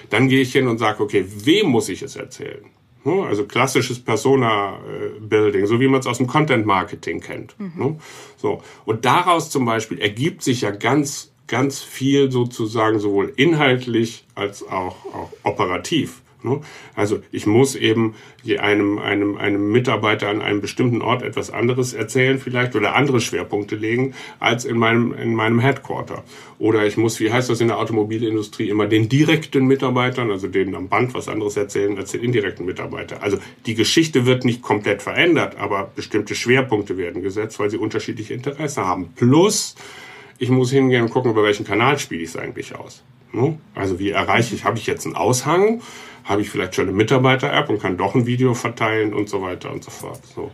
Dann gehe ich hin und sage, okay, wem muss ich es erzählen? Ne? Also klassisches Persona-Building, so wie man es aus dem Content-Marketing kennt. Mhm. Ne? So. Und daraus zum Beispiel ergibt sich ja ganz, ganz viel sozusagen sowohl inhaltlich als auch, auch operativ. Ne? Also ich muss eben einem, einem, einem Mitarbeiter an einem bestimmten Ort etwas anderes erzählen vielleicht oder andere Schwerpunkte legen als in meinem, in meinem Headquarter. Oder ich muss, wie heißt das in der Automobilindustrie, immer den direkten Mitarbeitern, also denen am Band was anderes erzählen als den indirekten Mitarbeiter. Also die Geschichte wird nicht komplett verändert, aber bestimmte Schwerpunkte werden gesetzt, weil sie unterschiedliche Interessen haben. Plus, ich muss hingehen und gucken, über welchen Kanal spiele ich es eigentlich aus. Ne? Also wie erreiche ich, habe ich jetzt einen Aushang? Habe ich vielleicht schon eine Mitarbeiter-App und kann doch ein Video verteilen und so weiter und so fort. So.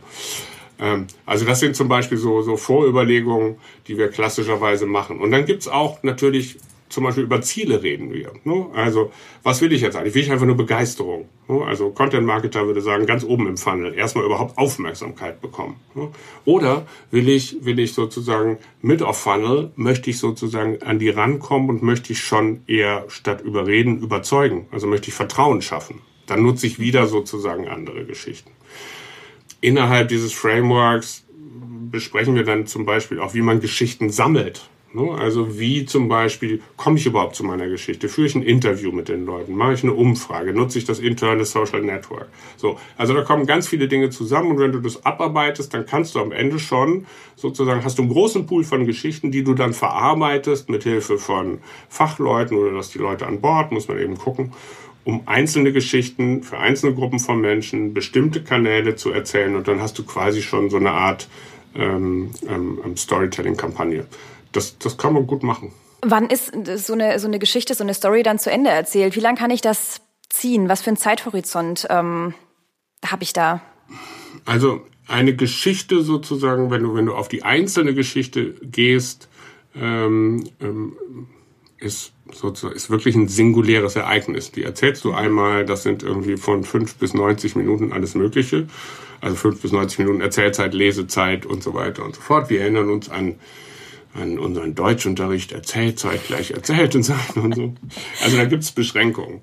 Ähm, also das sind zum Beispiel so, so Vorüberlegungen, die wir klassischerweise machen. Und dann gibt's auch natürlich zum Beispiel über Ziele reden wir. Ne? Also, was will ich jetzt eigentlich? Will ich einfach nur Begeisterung? Ne? Also, Content Marketer würde sagen, ganz oben im Funnel, erstmal überhaupt Aufmerksamkeit bekommen. Ne? Oder will ich, will ich sozusagen mit auf Funnel, möchte ich sozusagen an die rankommen und möchte ich schon eher statt überreden überzeugen? Also möchte ich Vertrauen schaffen? Dann nutze ich wieder sozusagen andere Geschichten. Innerhalb dieses Frameworks besprechen wir dann zum Beispiel auch, wie man Geschichten sammelt. Ne? Also wie zum Beispiel, komme ich überhaupt zu meiner Geschichte? Führe ich ein Interview mit den Leuten? Mache ich eine Umfrage? Nutze ich das interne Social Network? So, also da kommen ganz viele Dinge zusammen und wenn du das abarbeitest, dann kannst du am Ende schon sozusagen, hast du einen großen Pool von Geschichten, die du dann verarbeitest mit Hilfe von Fachleuten oder dass die Leute an Bord, muss man eben gucken um einzelne Geschichten für einzelne Gruppen von Menschen, bestimmte Kanäle zu erzählen und dann hast du quasi schon so eine Art ähm, ähm, Storytelling-Kampagne das, das kann man gut machen. Wann ist so eine, so eine Geschichte, so eine Story dann zu Ende erzählt? Wie lange kann ich das ziehen? Was für einen Zeithorizont ähm, habe ich da? Also eine Geschichte sozusagen, wenn du, wenn du auf die einzelne Geschichte gehst, ähm, ähm, ist sozusagen ist wirklich ein singuläres Ereignis. Die erzählst du einmal, das sind irgendwie von fünf bis 90 Minuten alles Mögliche. Also fünf bis 90 Minuten Erzählzeit, Lesezeit und so weiter und so fort. Wir erinnern uns an an unseren Deutschunterricht erzählt, zeitgleich erzählt und so. Also da gibt's Beschränkungen.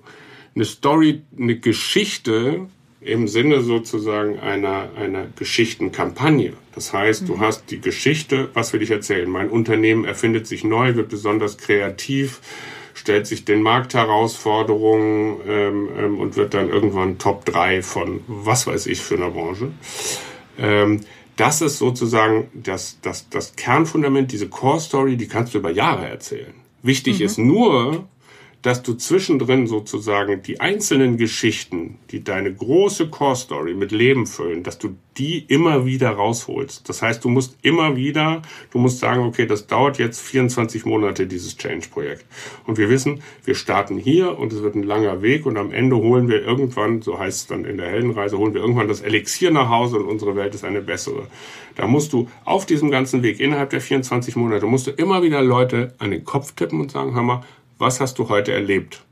Eine Story, eine Geschichte im Sinne sozusagen einer, einer Geschichtenkampagne. Das heißt, mhm. du hast die Geschichte, was will ich erzählen? Mein Unternehmen erfindet sich neu, wird besonders kreativ, stellt sich den Marktherausforderungen ähm, ähm, und wird dann irgendwann Top 3 von was weiß ich für einer Branche. Ähm, das ist sozusagen das, das, das Kernfundament, diese Core Story, die kannst du über Jahre erzählen. Wichtig mhm. ist nur, dass du zwischendrin sozusagen die einzelnen Geschichten, die deine große Core Story mit Leben füllen, dass du die immer wieder rausholst. Das heißt, du musst immer wieder, du musst sagen, okay, das dauert jetzt 24 Monate, dieses Change-Projekt. Und wir wissen, wir starten hier und es wird ein langer Weg und am Ende holen wir irgendwann, so heißt es dann in der Heldenreise, holen wir irgendwann das Elixier nach Hause und unsere Welt ist eine bessere. Da musst du auf diesem ganzen Weg, innerhalb der 24 Monate, musst du immer wieder Leute an den Kopf tippen und sagen, hör mal, was hast du heute erlebt?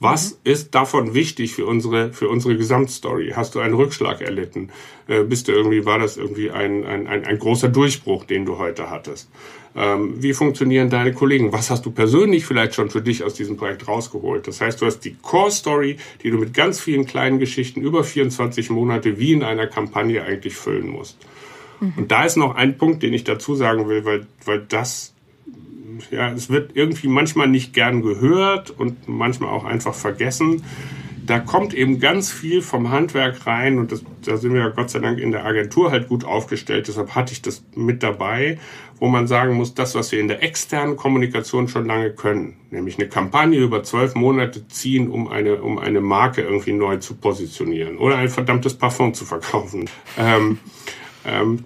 Was mhm. ist davon wichtig für unsere, für unsere Gesamtstory? Hast du einen Rückschlag erlitten? Äh, bist du irgendwie, war das irgendwie ein, ein, ein, ein großer Durchbruch, den du heute hattest? Ähm, wie funktionieren deine Kollegen? Was hast du persönlich vielleicht schon für dich aus diesem Projekt rausgeholt? Das heißt, du hast die Core Story, die du mit ganz vielen kleinen Geschichten über 24 Monate wie in einer Kampagne eigentlich füllen musst. Mhm. Und da ist noch ein Punkt, den ich dazu sagen will, weil, weil das ja, es wird irgendwie manchmal nicht gern gehört und manchmal auch einfach vergessen. Da kommt eben ganz viel vom Handwerk rein und das, da sind wir ja Gott sei Dank in der Agentur halt gut aufgestellt. Deshalb hatte ich das mit dabei, wo man sagen muss, das, was wir in der externen Kommunikation schon lange können, nämlich eine Kampagne über zwölf Monate ziehen, um eine, um eine Marke irgendwie neu zu positionieren oder ein verdammtes Parfum zu verkaufen. Ähm, ähm,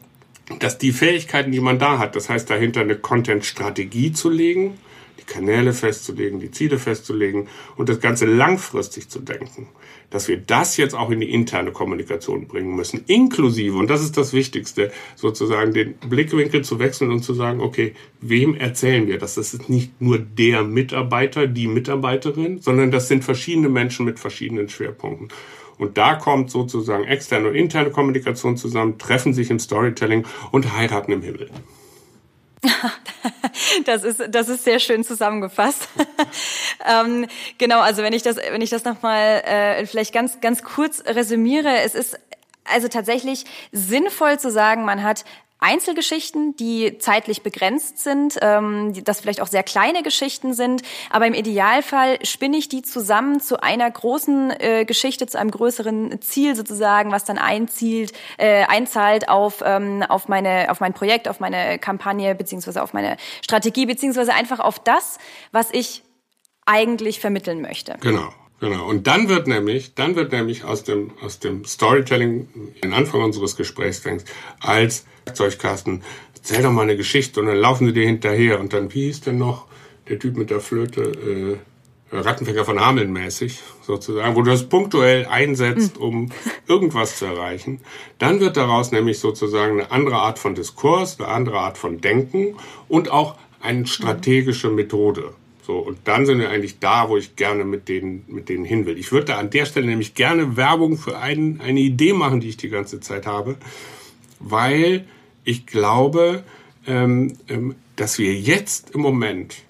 dass die Fähigkeiten, die man da hat, das heißt dahinter eine Content-Strategie zu legen, die Kanäle festzulegen, die Ziele festzulegen und das Ganze langfristig zu denken, dass wir das jetzt auch in die interne Kommunikation bringen müssen, inklusive, und das ist das Wichtigste, sozusagen den Blickwinkel zu wechseln und zu sagen, okay, wem erzählen wir das? Das ist nicht nur der Mitarbeiter, die Mitarbeiterin, sondern das sind verschiedene Menschen mit verschiedenen Schwerpunkten. Und da kommt sozusagen externe und interne Kommunikation zusammen, treffen sich im Storytelling und heiraten im Himmel. Das ist, das ist sehr schön zusammengefasst. ähm, genau, also wenn ich das, wenn ich das nochmal äh, vielleicht ganz, ganz kurz resümiere, es ist also tatsächlich sinnvoll zu sagen, man hat Einzelgeschichten, die zeitlich begrenzt sind, ähm, das vielleicht auch sehr kleine Geschichten sind, aber im Idealfall spinne ich die zusammen zu einer großen äh, Geschichte, zu einem größeren Ziel sozusagen, was dann einzielt, äh, einzahlt auf, ähm, auf, meine, auf mein Projekt, auf meine Kampagne beziehungsweise auf meine Strategie beziehungsweise einfach auf das, was ich eigentlich vermitteln möchte. Genau. Genau. Und dann wird nämlich, dann wird nämlich aus dem, aus dem Storytelling, den Anfang unseres Gesprächs denkst, als Werkzeugkasten, erzähl doch mal eine Geschichte und dann laufen sie dir hinterher und dann, wie hieß denn noch der Typ mit der Flöte, äh, Rattenfänger von Hameln mäßig, sozusagen, wo du das punktuell einsetzt, um irgendwas zu erreichen. Dann wird daraus nämlich sozusagen eine andere Art von Diskurs, eine andere Art von Denken und auch eine strategische Methode. So, und dann sind wir eigentlich da, wo ich gerne mit denen, mit denen hin will. Ich würde da an der Stelle nämlich gerne Werbung für ein, eine Idee machen, die ich die ganze Zeit habe, weil ich glaube, ähm, ähm, dass wir jetzt im Moment,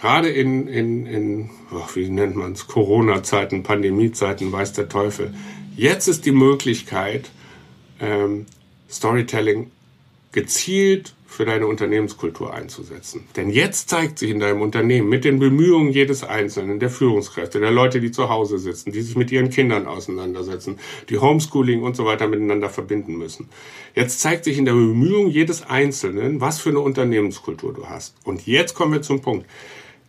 gerade in, in, in oh, wie nennt man es, Corona-Zeiten, Pandemie-Zeiten, weiß der Teufel, jetzt ist die Möglichkeit, ähm, Storytelling gezielt für deine Unternehmenskultur einzusetzen. Denn jetzt zeigt sich in deinem Unternehmen mit den Bemühungen jedes Einzelnen, der Führungskräfte, der Leute, die zu Hause sitzen, die sich mit ihren Kindern auseinandersetzen, die Homeschooling und so weiter miteinander verbinden müssen. Jetzt zeigt sich in der Bemühung jedes Einzelnen, was für eine Unternehmenskultur du hast. Und jetzt kommen wir zum Punkt.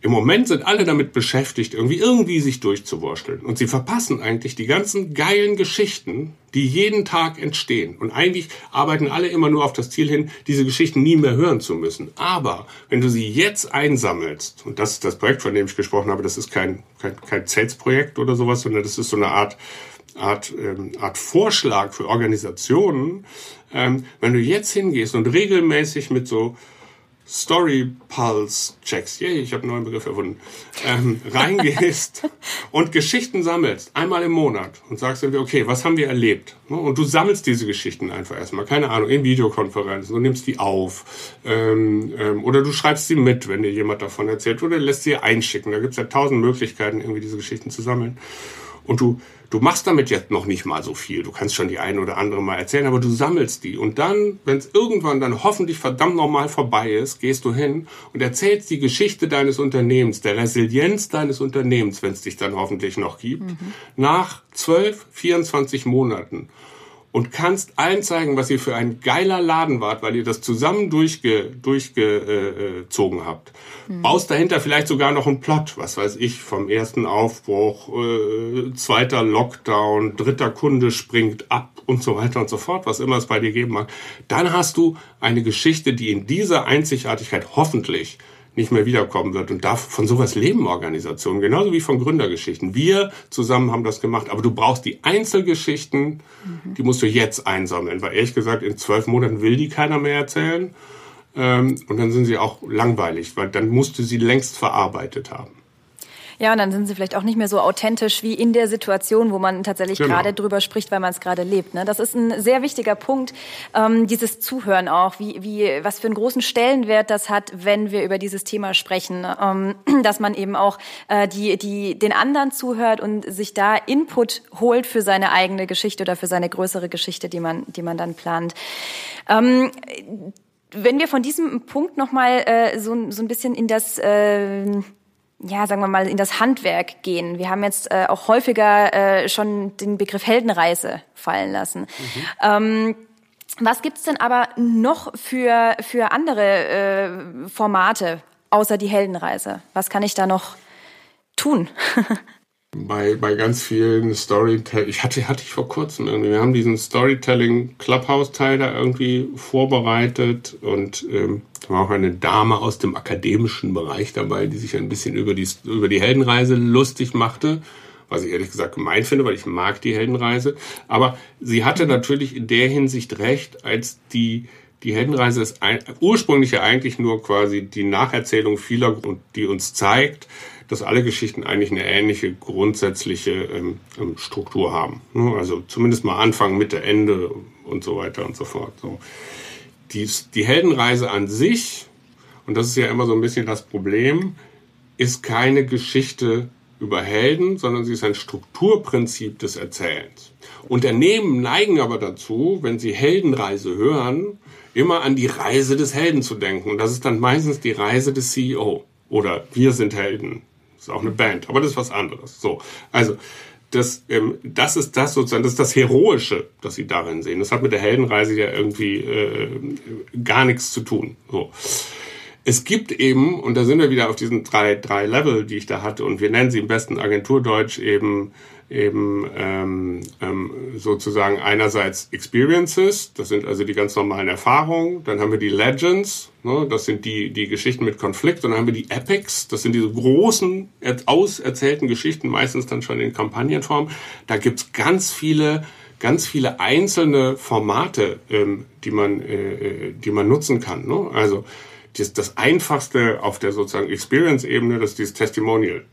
Im Moment sind alle damit beschäftigt, irgendwie irgendwie sich durchzuwurschteln. Und sie verpassen eigentlich die ganzen geilen Geschichten, die jeden Tag entstehen. Und eigentlich arbeiten alle immer nur auf das Ziel hin, diese Geschichten nie mehr hören zu müssen. Aber wenn du sie jetzt einsammelst, und das ist das Projekt, von dem ich gesprochen habe, das ist kein, kein, kein Sales-Projekt oder sowas, sondern das ist so eine Art, Art, ähm, Art Vorschlag für Organisationen. Ähm, wenn du jetzt hingehst und regelmäßig mit so Story Pulse Checks, yay, ich habe einen neuen Begriff erfunden, ähm, reingehst und Geschichten sammelst, einmal im Monat und sagst irgendwie, okay, was haben wir erlebt? Ne, und du sammelst diese Geschichten einfach erstmal, keine Ahnung, in Videokonferenzen und nimmst die auf. Ähm, ähm, oder du schreibst sie mit, wenn dir jemand davon erzählt, oder lässt sie einschicken. Da gibt's ja tausend Möglichkeiten, irgendwie diese Geschichten zu sammeln. Und du, du machst damit jetzt noch nicht mal so viel. Du kannst schon die eine oder andere mal erzählen, aber du sammelst die. Und dann, wenn es irgendwann dann hoffentlich verdammt nochmal vorbei ist, gehst du hin und erzählst die Geschichte deines Unternehmens, der Resilienz deines Unternehmens, wenn es dich dann hoffentlich noch gibt, mhm. nach 12, 24 Monaten und kannst allen zeigen, was ihr für ein geiler Laden wart, weil ihr das zusammen durchge, durchgezogen äh, habt. Mhm. Baust dahinter vielleicht sogar noch einen Plot, was weiß ich, vom ersten Aufbruch, äh, zweiter Lockdown, dritter Kunde springt ab und so weiter und so fort, was immer es bei dir geben mag. Dann hast du eine Geschichte, die in dieser Einzigartigkeit hoffentlich nicht mehr wiederkommen wird. Und darf von sowas leben Organisationen, genauso wie von Gründergeschichten. Wir zusammen haben das gemacht, aber du brauchst die Einzelgeschichten, mhm. die musst du jetzt einsammeln, weil ehrlich gesagt, in zwölf Monaten will die keiner mehr erzählen. Ähm, und dann sind sie auch langweilig, weil dann musst du sie längst verarbeitet haben. Ja, und dann sind sie vielleicht auch nicht mehr so authentisch wie in der Situation, wo man tatsächlich genau. gerade drüber spricht, weil man es gerade lebt. Ne? Das ist ein sehr wichtiger Punkt, ähm, dieses Zuhören auch, wie, wie, was für einen großen Stellenwert das hat, wenn wir über dieses Thema sprechen, ähm, dass man eben auch äh, die, die, den anderen zuhört und sich da Input holt für seine eigene Geschichte oder für seine größere Geschichte, die man, die man dann plant. Ähm, wenn wir von diesem Punkt nochmal äh, so, so ein bisschen in das äh, ja, sagen wir mal, in das Handwerk gehen. Wir haben jetzt äh, auch häufiger äh, schon den Begriff Heldenreise fallen lassen. Mhm. Ähm, was gibt's denn aber noch für, für andere äh, Formate außer die Heldenreise? Was kann ich da noch tun? bei, bei ganz vielen Storytelling, ich hatte, hatte ich vor kurzem irgendwie, wir haben diesen Storytelling Clubhouse Teil da irgendwie vorbereitet und ähm, da war auch eine Dame aus dem akademischen Bereich dabei, die sich ein bisschen über die, über die Heldenreise lustig machte, was ich ehrlich gesagt gemein finde, weil ich mag die Heldenreise. Aber sie hatte natürlich in der Hinsicht recht, als die, die Heldenreise ist ein, ursprünglich ja eigentlich nur quasi die Nacherzählung vieler, die uns zeigt, dass alle Geschichten eigentlich eine ähnliche grundsätzliche ähm, ähm, Struktur haben. Ne? Also zumindest mal Anfang, Mitte, Ende und so weiter und so fort. So. Die, die Heldenreise an sich, und das ist ja immer so ein bisschen das Problem, ist keine Geschichte über Helden, sondern sie ist ein Strukturprinzip des Erzählens. Unternehmen neigen aber dazu, wenn sie Heldenreise hören, immer an die Reise des Helden zu denken. Und das ist dann meistens die Reise des CEO. Oder wir sind Helden. Das ist auch eine Band, aber das ist was anderes. So, also das, ähm, das ist das sozusagen, das ist das Heroische, das sie darin sehen. Das hat mit der Heldenreise ja irgendwie äh, gar nichts zu tun. So. Es gibt eben, und da sind wir wieder auf diesen drei, drei Level, die ich da hatte, und wir nennen sie im besten Agenturdeutsch eben eben ähm, ähm, sozusagen einerseits Experiences, das sind also die ganz normalen Erfahrungen, dann haben wir die Legends, ne, das sind die, die Geschichten mit Konflikt, und dann haben wir die Epics, das sind diese großen, auserzählten Geschichten, meistens dann schon in Kampagnenform. Da gibt's ganz viele ganz viele einzelne Formate, ähm, die man, äh, äh die man nutzen kann. Ne? Also das, das einfachste auf der sozusagen Experience-Ebene, das ist dieses Testimonial.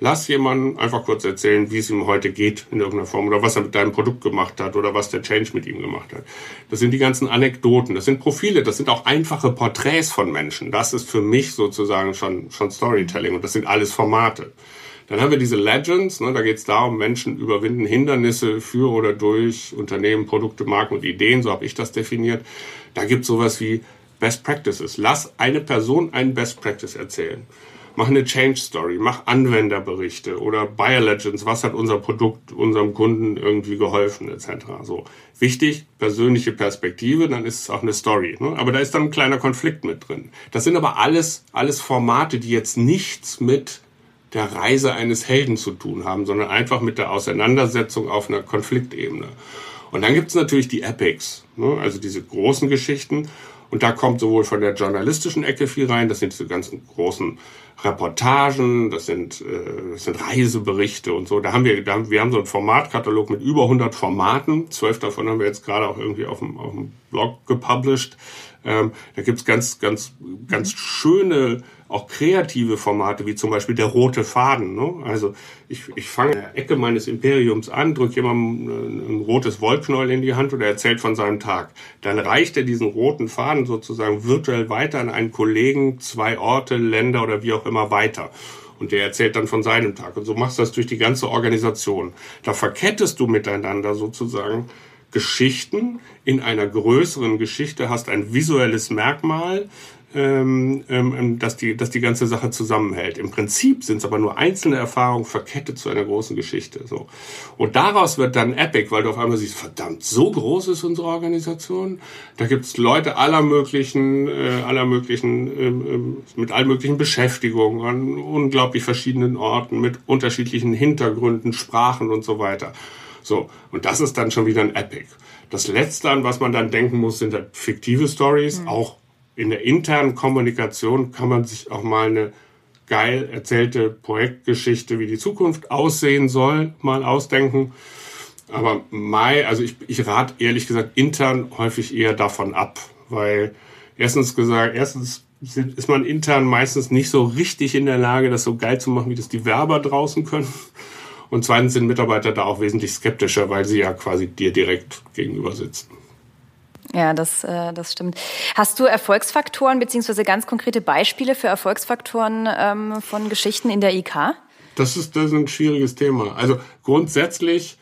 Lass jemanden einfach kurz erzählen, wie es ihm heute geht in irgendeiner Form oder was er mit deinem Produkt gemacht hat oder was der Change mit ihm gemacht hat. Das sind die ganzen Anekdoten, das sind Profile, das sind auch einfache Porträts von Menschen. Das ist für mich sozusagen schon, schon Storytelling und das sind alles Formate. Dann haben wir diese Legends, ne, da geht es darum, Menschen überwinden Hindernisse für oder durch Unternehmen, Produkte, Marken und Ideen, so habe ich das definiert. Da gibt es sowas wie Best Practices. Lass eine Person einen Best Practice erzählen mach eine Change Story, mach Anwenderberichte oder Buyer Legends, was hat unser Produkt unserem Kunden irgendwie geholfen, etc. So wichtig, persönliche Perspektive, dann ist es auch eine Story. Ne? Aber da ist dann ein kleiner Konflikt mit drin. Das sind aber alles, alles Formate, die jetzt nichts mit der Reise eines Helden zu tun haben, sondern einfach mit der Auseinandersetzung auf einer Konfliktebene. Und dann gibt es natürlich die Epics, ne? also diese großen Geschichten. Und da kommt sowohl von der journalistischen Ecke viel rein, das sind diese ganzen großen Reportagen, das sind, äh, das sind Reiseberichte und so. Da haben wir, da haben, wir haben so einen Formatkatalog mit über 100 Formaten. Zwölf davon haben wir jetzt gerade auch irgendwie auf dem, auf dem Blog gepublished. Ähm, da gibt's ganz, ganz, ganz schöne auch kreative Formate, wie zum Beispiel der rote Faden. Ne? Also ich, ich fange in der Ecke meines Imperiums an, drücke jemandem ein, ein rotes Wollknäuel in die Hand und er erzählt von seinem Tag. Dann reicht er diesen roten Faden sozusagen virtuell weiter an einen Kollegen, zwei Orte, Länder oder wie auch immer weiter. Und der erzählt dann von seinem Tag. Und so machst du das durch die ganze Organisation. Da verkettest du miteinander sozusagen Geschichten in einer größeren Geschichte, hast ein visuelles Merkmal, ähm, ähm, dass, die, dass die ganze Sache zusammenhält. Im Prinzip sind es aber nur einzelne Erfahrungen verkettet zu einer großen Geschichte. So. Und daraus wird dann Epic, weil du auf einmal siehst, verdammt, so groß ist unsere Organisation. Da gibt's Leute aller möglichen, äh, aller möglichen, ähm, ähm, mit allen möglichen Beschäftigungen an unglaublich verschiedenen Orten, mit unterschiedlichen Hintergründen, Sprachen und so weiter. So, und das ist dann schon wieder ein Epic. Das Letzte, an was man dann denken muss, sind halt fiktive Stories, mhm. auch in der internen Kommunikation kann man sich auch mal eine geil erzählte Projektgeschichte, wie die Zukunft aussehen soll, mal ausdenken. Aber Mai, also ich, ich rate ehrlich gesagt intern häufig eher davon ab, weil erstens gesagt, erstens ist man intern meistens nicht so richtig in der Lage, das so geil zu machen, wie das die Werber draußen können. Und zweitens sind Mitarbeiter da auch wesentlich skeptischer, weil sie ja quasi dir direkt gegenüber sitzen. Ja, das, äh, das stimmt. Hast du Erfolgsfaktoren beziehungsweise ganz konkrete Beispiele für Erfolgsfaktoren ähm, von Geschichten in der IK? Das ist, das ist ein schwieriges Thema. Also grundsätzlich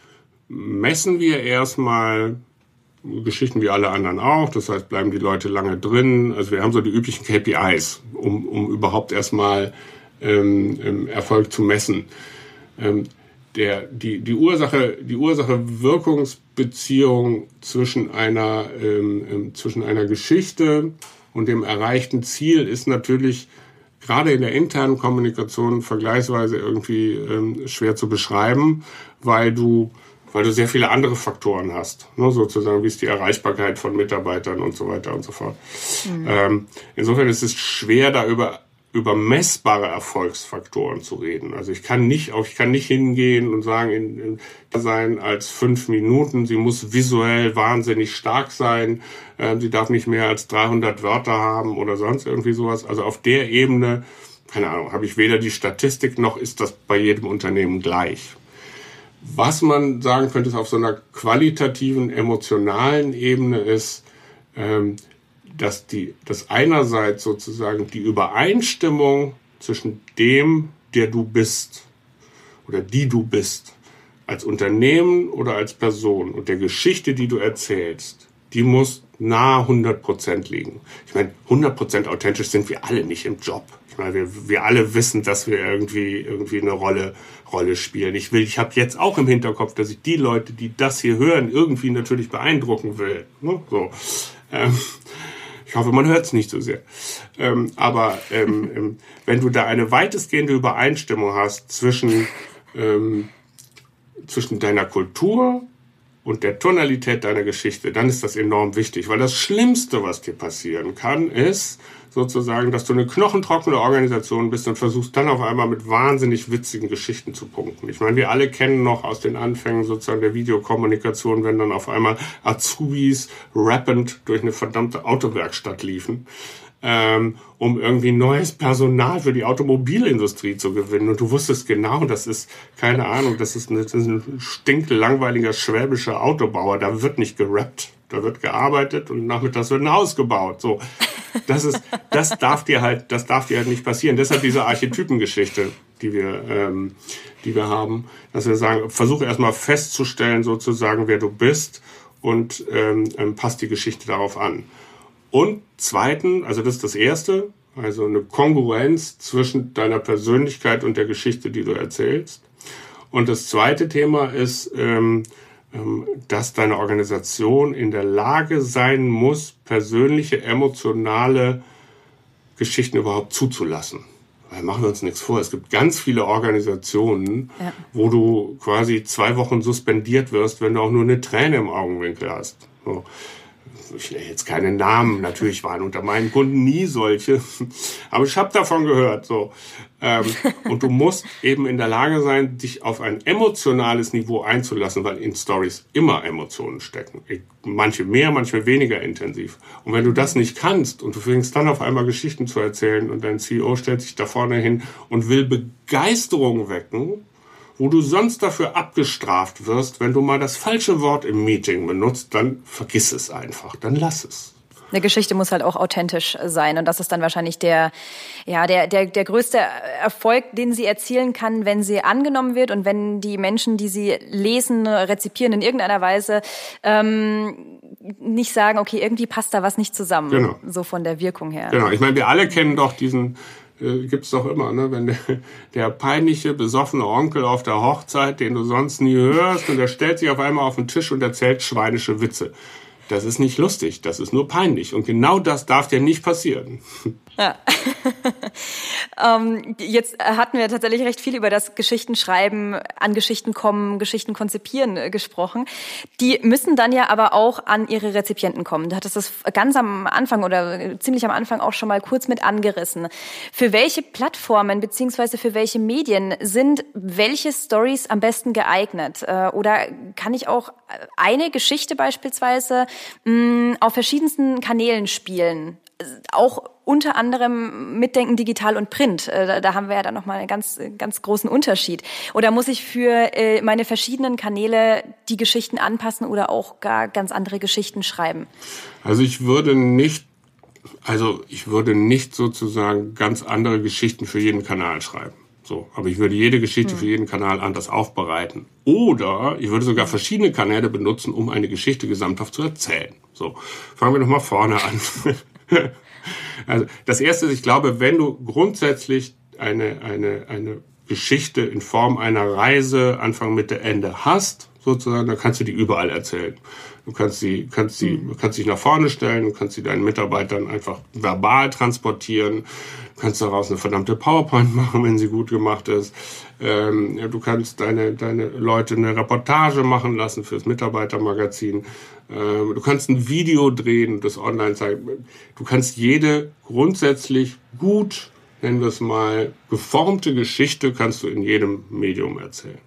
messen wir erstmal Geschichten wie alle anderen auch. Das heißt, bleiben die Leute lange drin. Also wir haben so die üblichen KPIs, um, um überhaupt erstmal ähm, ähm Erfolg zu messen. Ähm, der, die, die Ursache, die Ursache-Wirkungsbeziehung zwischen einer, ähm, ähm, zwischen einer Geschichte und dem erreichten Ziel ist natürlich gerade in der internen Kommunikation vergleichsweise irgendwie ähm, schwer zu beschreiben, weil du, weil du sehr viele andere Faktoren hast, ne, sozusagen wie ist die Erreichbarkeit von Mitarbeitern und so weiter und so fort. Mhm. Ähm, insofern ist es schwer, da über über messbare Erfolgsfaktoren zu reden. Also ich kann nicht, auch ich kann nicht hingehen und sagen, in, in sein als fünf Minuten. Sie muss visuell wahnsinnig stark sein. Äh, sie darf nicht mehr als 300 Wörter haben oder sonst irgendwie sowas. Also auf der Ebene, keine Ahnung, habe ich weder die Statistik noch ist das bei jedem Unternehmen gleich. Was man sagen könnte, ist auf so einer qualitativen, emotionalen Ebene ist, ähm, dass die, dass einerseits sozusagen die Übereinstimmung zwischen dem, der du bist oder die du bist, als Unternehmen oder als Person und der Geschichte, die du erzählst, die muss nahe 100 Prozent liegen. Ich meine, 100 Prozent authentisch sind wir alle nicht im Job. Ich meine, wir, wir alle wissen, dass wir irgendwie irgendwie eine Rolle Rolle spielen. Ich will, ich habe jetzt auch im Hinterkopf, dass ich die Leute, die das hier hören, irgendwie natürlich beeindrucken will. Ne? So. Ähm, ich hoffe, man hört es nicht so sehr. Ähm, aber ähm, ähm, wenn du da eine weitestgehende Übereinstimmung hast zwischen, ähm, zwischen deiner Kultur und der Tonalität deiner Geschichte, dann ist das enorm wichtig. Weil das Schlimmste, was dir passieren kann, ist, sozusagen, dass du eine knochentrockene Organisation bist und versuchst dann auf einmal mit wahnsinnig witzigen Geschichten zu punkten. Ich meine, wir alle kennen noch aus den Anfängen sozusagen der Videokommunikation, wenn dann auf einmal Azubis rappend durch eine verdammte Autowerkstatt liefen. Ähm, um irgendwie neues Personal für die Automobilindustrie zu gewinnen. Und du wusstest genau, das ist, keine Ahnung, das ist, eine, das ist ein stinklangweiliger schwäbischer Autobauer, da wird nicht gerappt. Da wird gearbeitet und nachmittags wird ein Haus gebaut. So, das ist, das darf dir halt, das darf dir halt nicht passieren. Deshalb diese Archetypengeschichte, die wir, ähm, die wir haben, dass wir sagen, versuche erstmal festzustellen, sozusagen, wer du bist und ähm, ähm, passt die Geschichte darauf an. Und zweiten, also das ist das erste, also eine Kongruenz zwischen deiner Persönlichkeit und der Geschichte, die du erzählst. Und das zweite Thema ist, ähm, dass deine Organisation in der Lage sein muss, persönliche, emotionale Geschichten überhaupt zuzulassen. Weil machen wir uns nichts vor. Es gibt ganz viele Organisationen, ja. wo du quasi zwei Wochen suspendiert wirst, wenn du auch nur eine Träne im Augenwinkel hast. So ich nenne jetzt keine Namen, natürlich waren unter meinen Kunden nie solche, aber ich habe davon gehört. So. Ähm, und du musst eben in der Lage sein, dich auf ein emotionales Niveau einzulassen, weil in Stories immer Emotionen stecken. Manche mehr, manche weniger intensiv. Und wenn du das nicht kannst und du fängst dann auf einmal Geschichten zu erzählen und dein CEO stellt sich da vorne hin und will Begeisterung wecken, wo du sonst dafür abgestraft wirst, wenn du mal das falsche Wort im Meeting benutzt, dann vergiss es einfach, dann lass es. Eine Geschichte muss halt auch authentisch sein und das ist dann wahrscheinlich der, ja, der, der, der größte Erfolg, den sie erzielen kann, wenn sie angenommen wird und wenn die Menschen, die sie lesen, rezipieren in irgendeiner Weise, ähm, nicht sagen, okay, irgendwie passt da was nicht zusammen, genau. so von der Wirkung her. Genau, ich meine, wir alle kennen doch diesen äh, gibt's doch immer, ne? Wenn der, der peinliche, besoffene Onkel auf der Hochzeit, den du sonst nie hörst, und der stellt sich auf einmal auf den Tisch und erzählt schweinische Witze. Das ist nicht lustig, das ist nur peinlich. Und genau das darf dir nicht passieren. Ja. ähm, jetzt hatten wir tatsächlich recht viel über das Geschichtenschreiben, an Geschichten kommen, Geschichten konzipieren äh, gesprochen. Die müssen dann ja aber auch an ihre Rezipienten kommen. Du hattest das ganz am Anfang oder ziemlich am Anfang auch schon mal kurz mit angerissen. Für welche Plattformen beziehungsweise für welche Medien sind welche Stories am besten geeignet? Äh, oder kann ich auch eine Geschichte beispielsweise mh, mm, auf verschiedensten Kanälen spielen? Auch unter anderem Mitdenken digital und Print. Äh, da haben wir ja dann nochmal einen ganz, ganz großen Unterschied. Oder muss ich für äh, meine verschiedenen Kanäle die Geschichten anpassen oder auch gar ganz andere Geschichten schreiben? Also ich würde nicht, also ich würde nicht sozusagen ganz andere Geschichten für jeden Kanal schreiben. So, aber ich würde jede Geschichte hm. für jeden Kanal anders aufbereiten. Oder ich würde sogar verschiedene Kanäle benutzen, um eine Geschichte gesamthaft zu erzählen. So, fangen wir noch mal vorne an. Also das Erste ist, ich glaube, wenn du grundsätzlich eine, eine, eine Geschichte in Form einer Reise Anfang, Mitte, Ende hast, sozusagen, dann kannst du die überall erzählen. Du kannst sie, kannst sie, mhm. kannst dich nach vorne stellen, du kannst sie deinen Mitarbeitern einfach verbal transportieren, du kannst daraus eine verdammte PowerPoint machen, wenn sie gut gemacht ist. Ähm, du kannst deine, deine Leute eine Reportage machen lassen fürs Mitarbeitermagazin. Ähm, du kannst ein Video drehen, das online zeigen. Du kannst jede grundsätzlich gut, nennen wir es mal, geformte Geschichte kannst du in jedem Medium erzählen.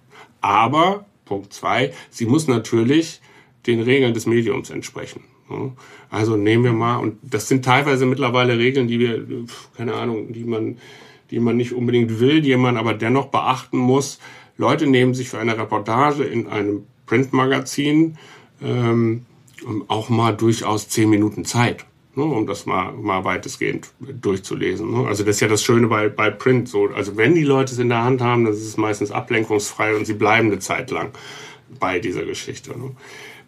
Aber, Punkt zwei, sie muss natürlich den Regeln des Mediums entsprechen. Also nehmen wir mal, und das sind teilweise mittlerweile Regeln, die wir, keine Ahnung, die man, die man nicht unbedingt will, die man aber dennoch beachten muss. Leute nehmen sich für eine Reportage in einem Printmagazin ähm, auch mal durchaus zehn Minuten Zeit, ne, um das mal, mal weitestgehend durchzulesen. Ne? Also das ist ja das Schöne bei, bei Print. So, also wenn die Leute es in der Hand haben, dann ist es meistens ablenkungsfrei und sie bleiben eine Zeit lang bei dieser Geschichte. Ne?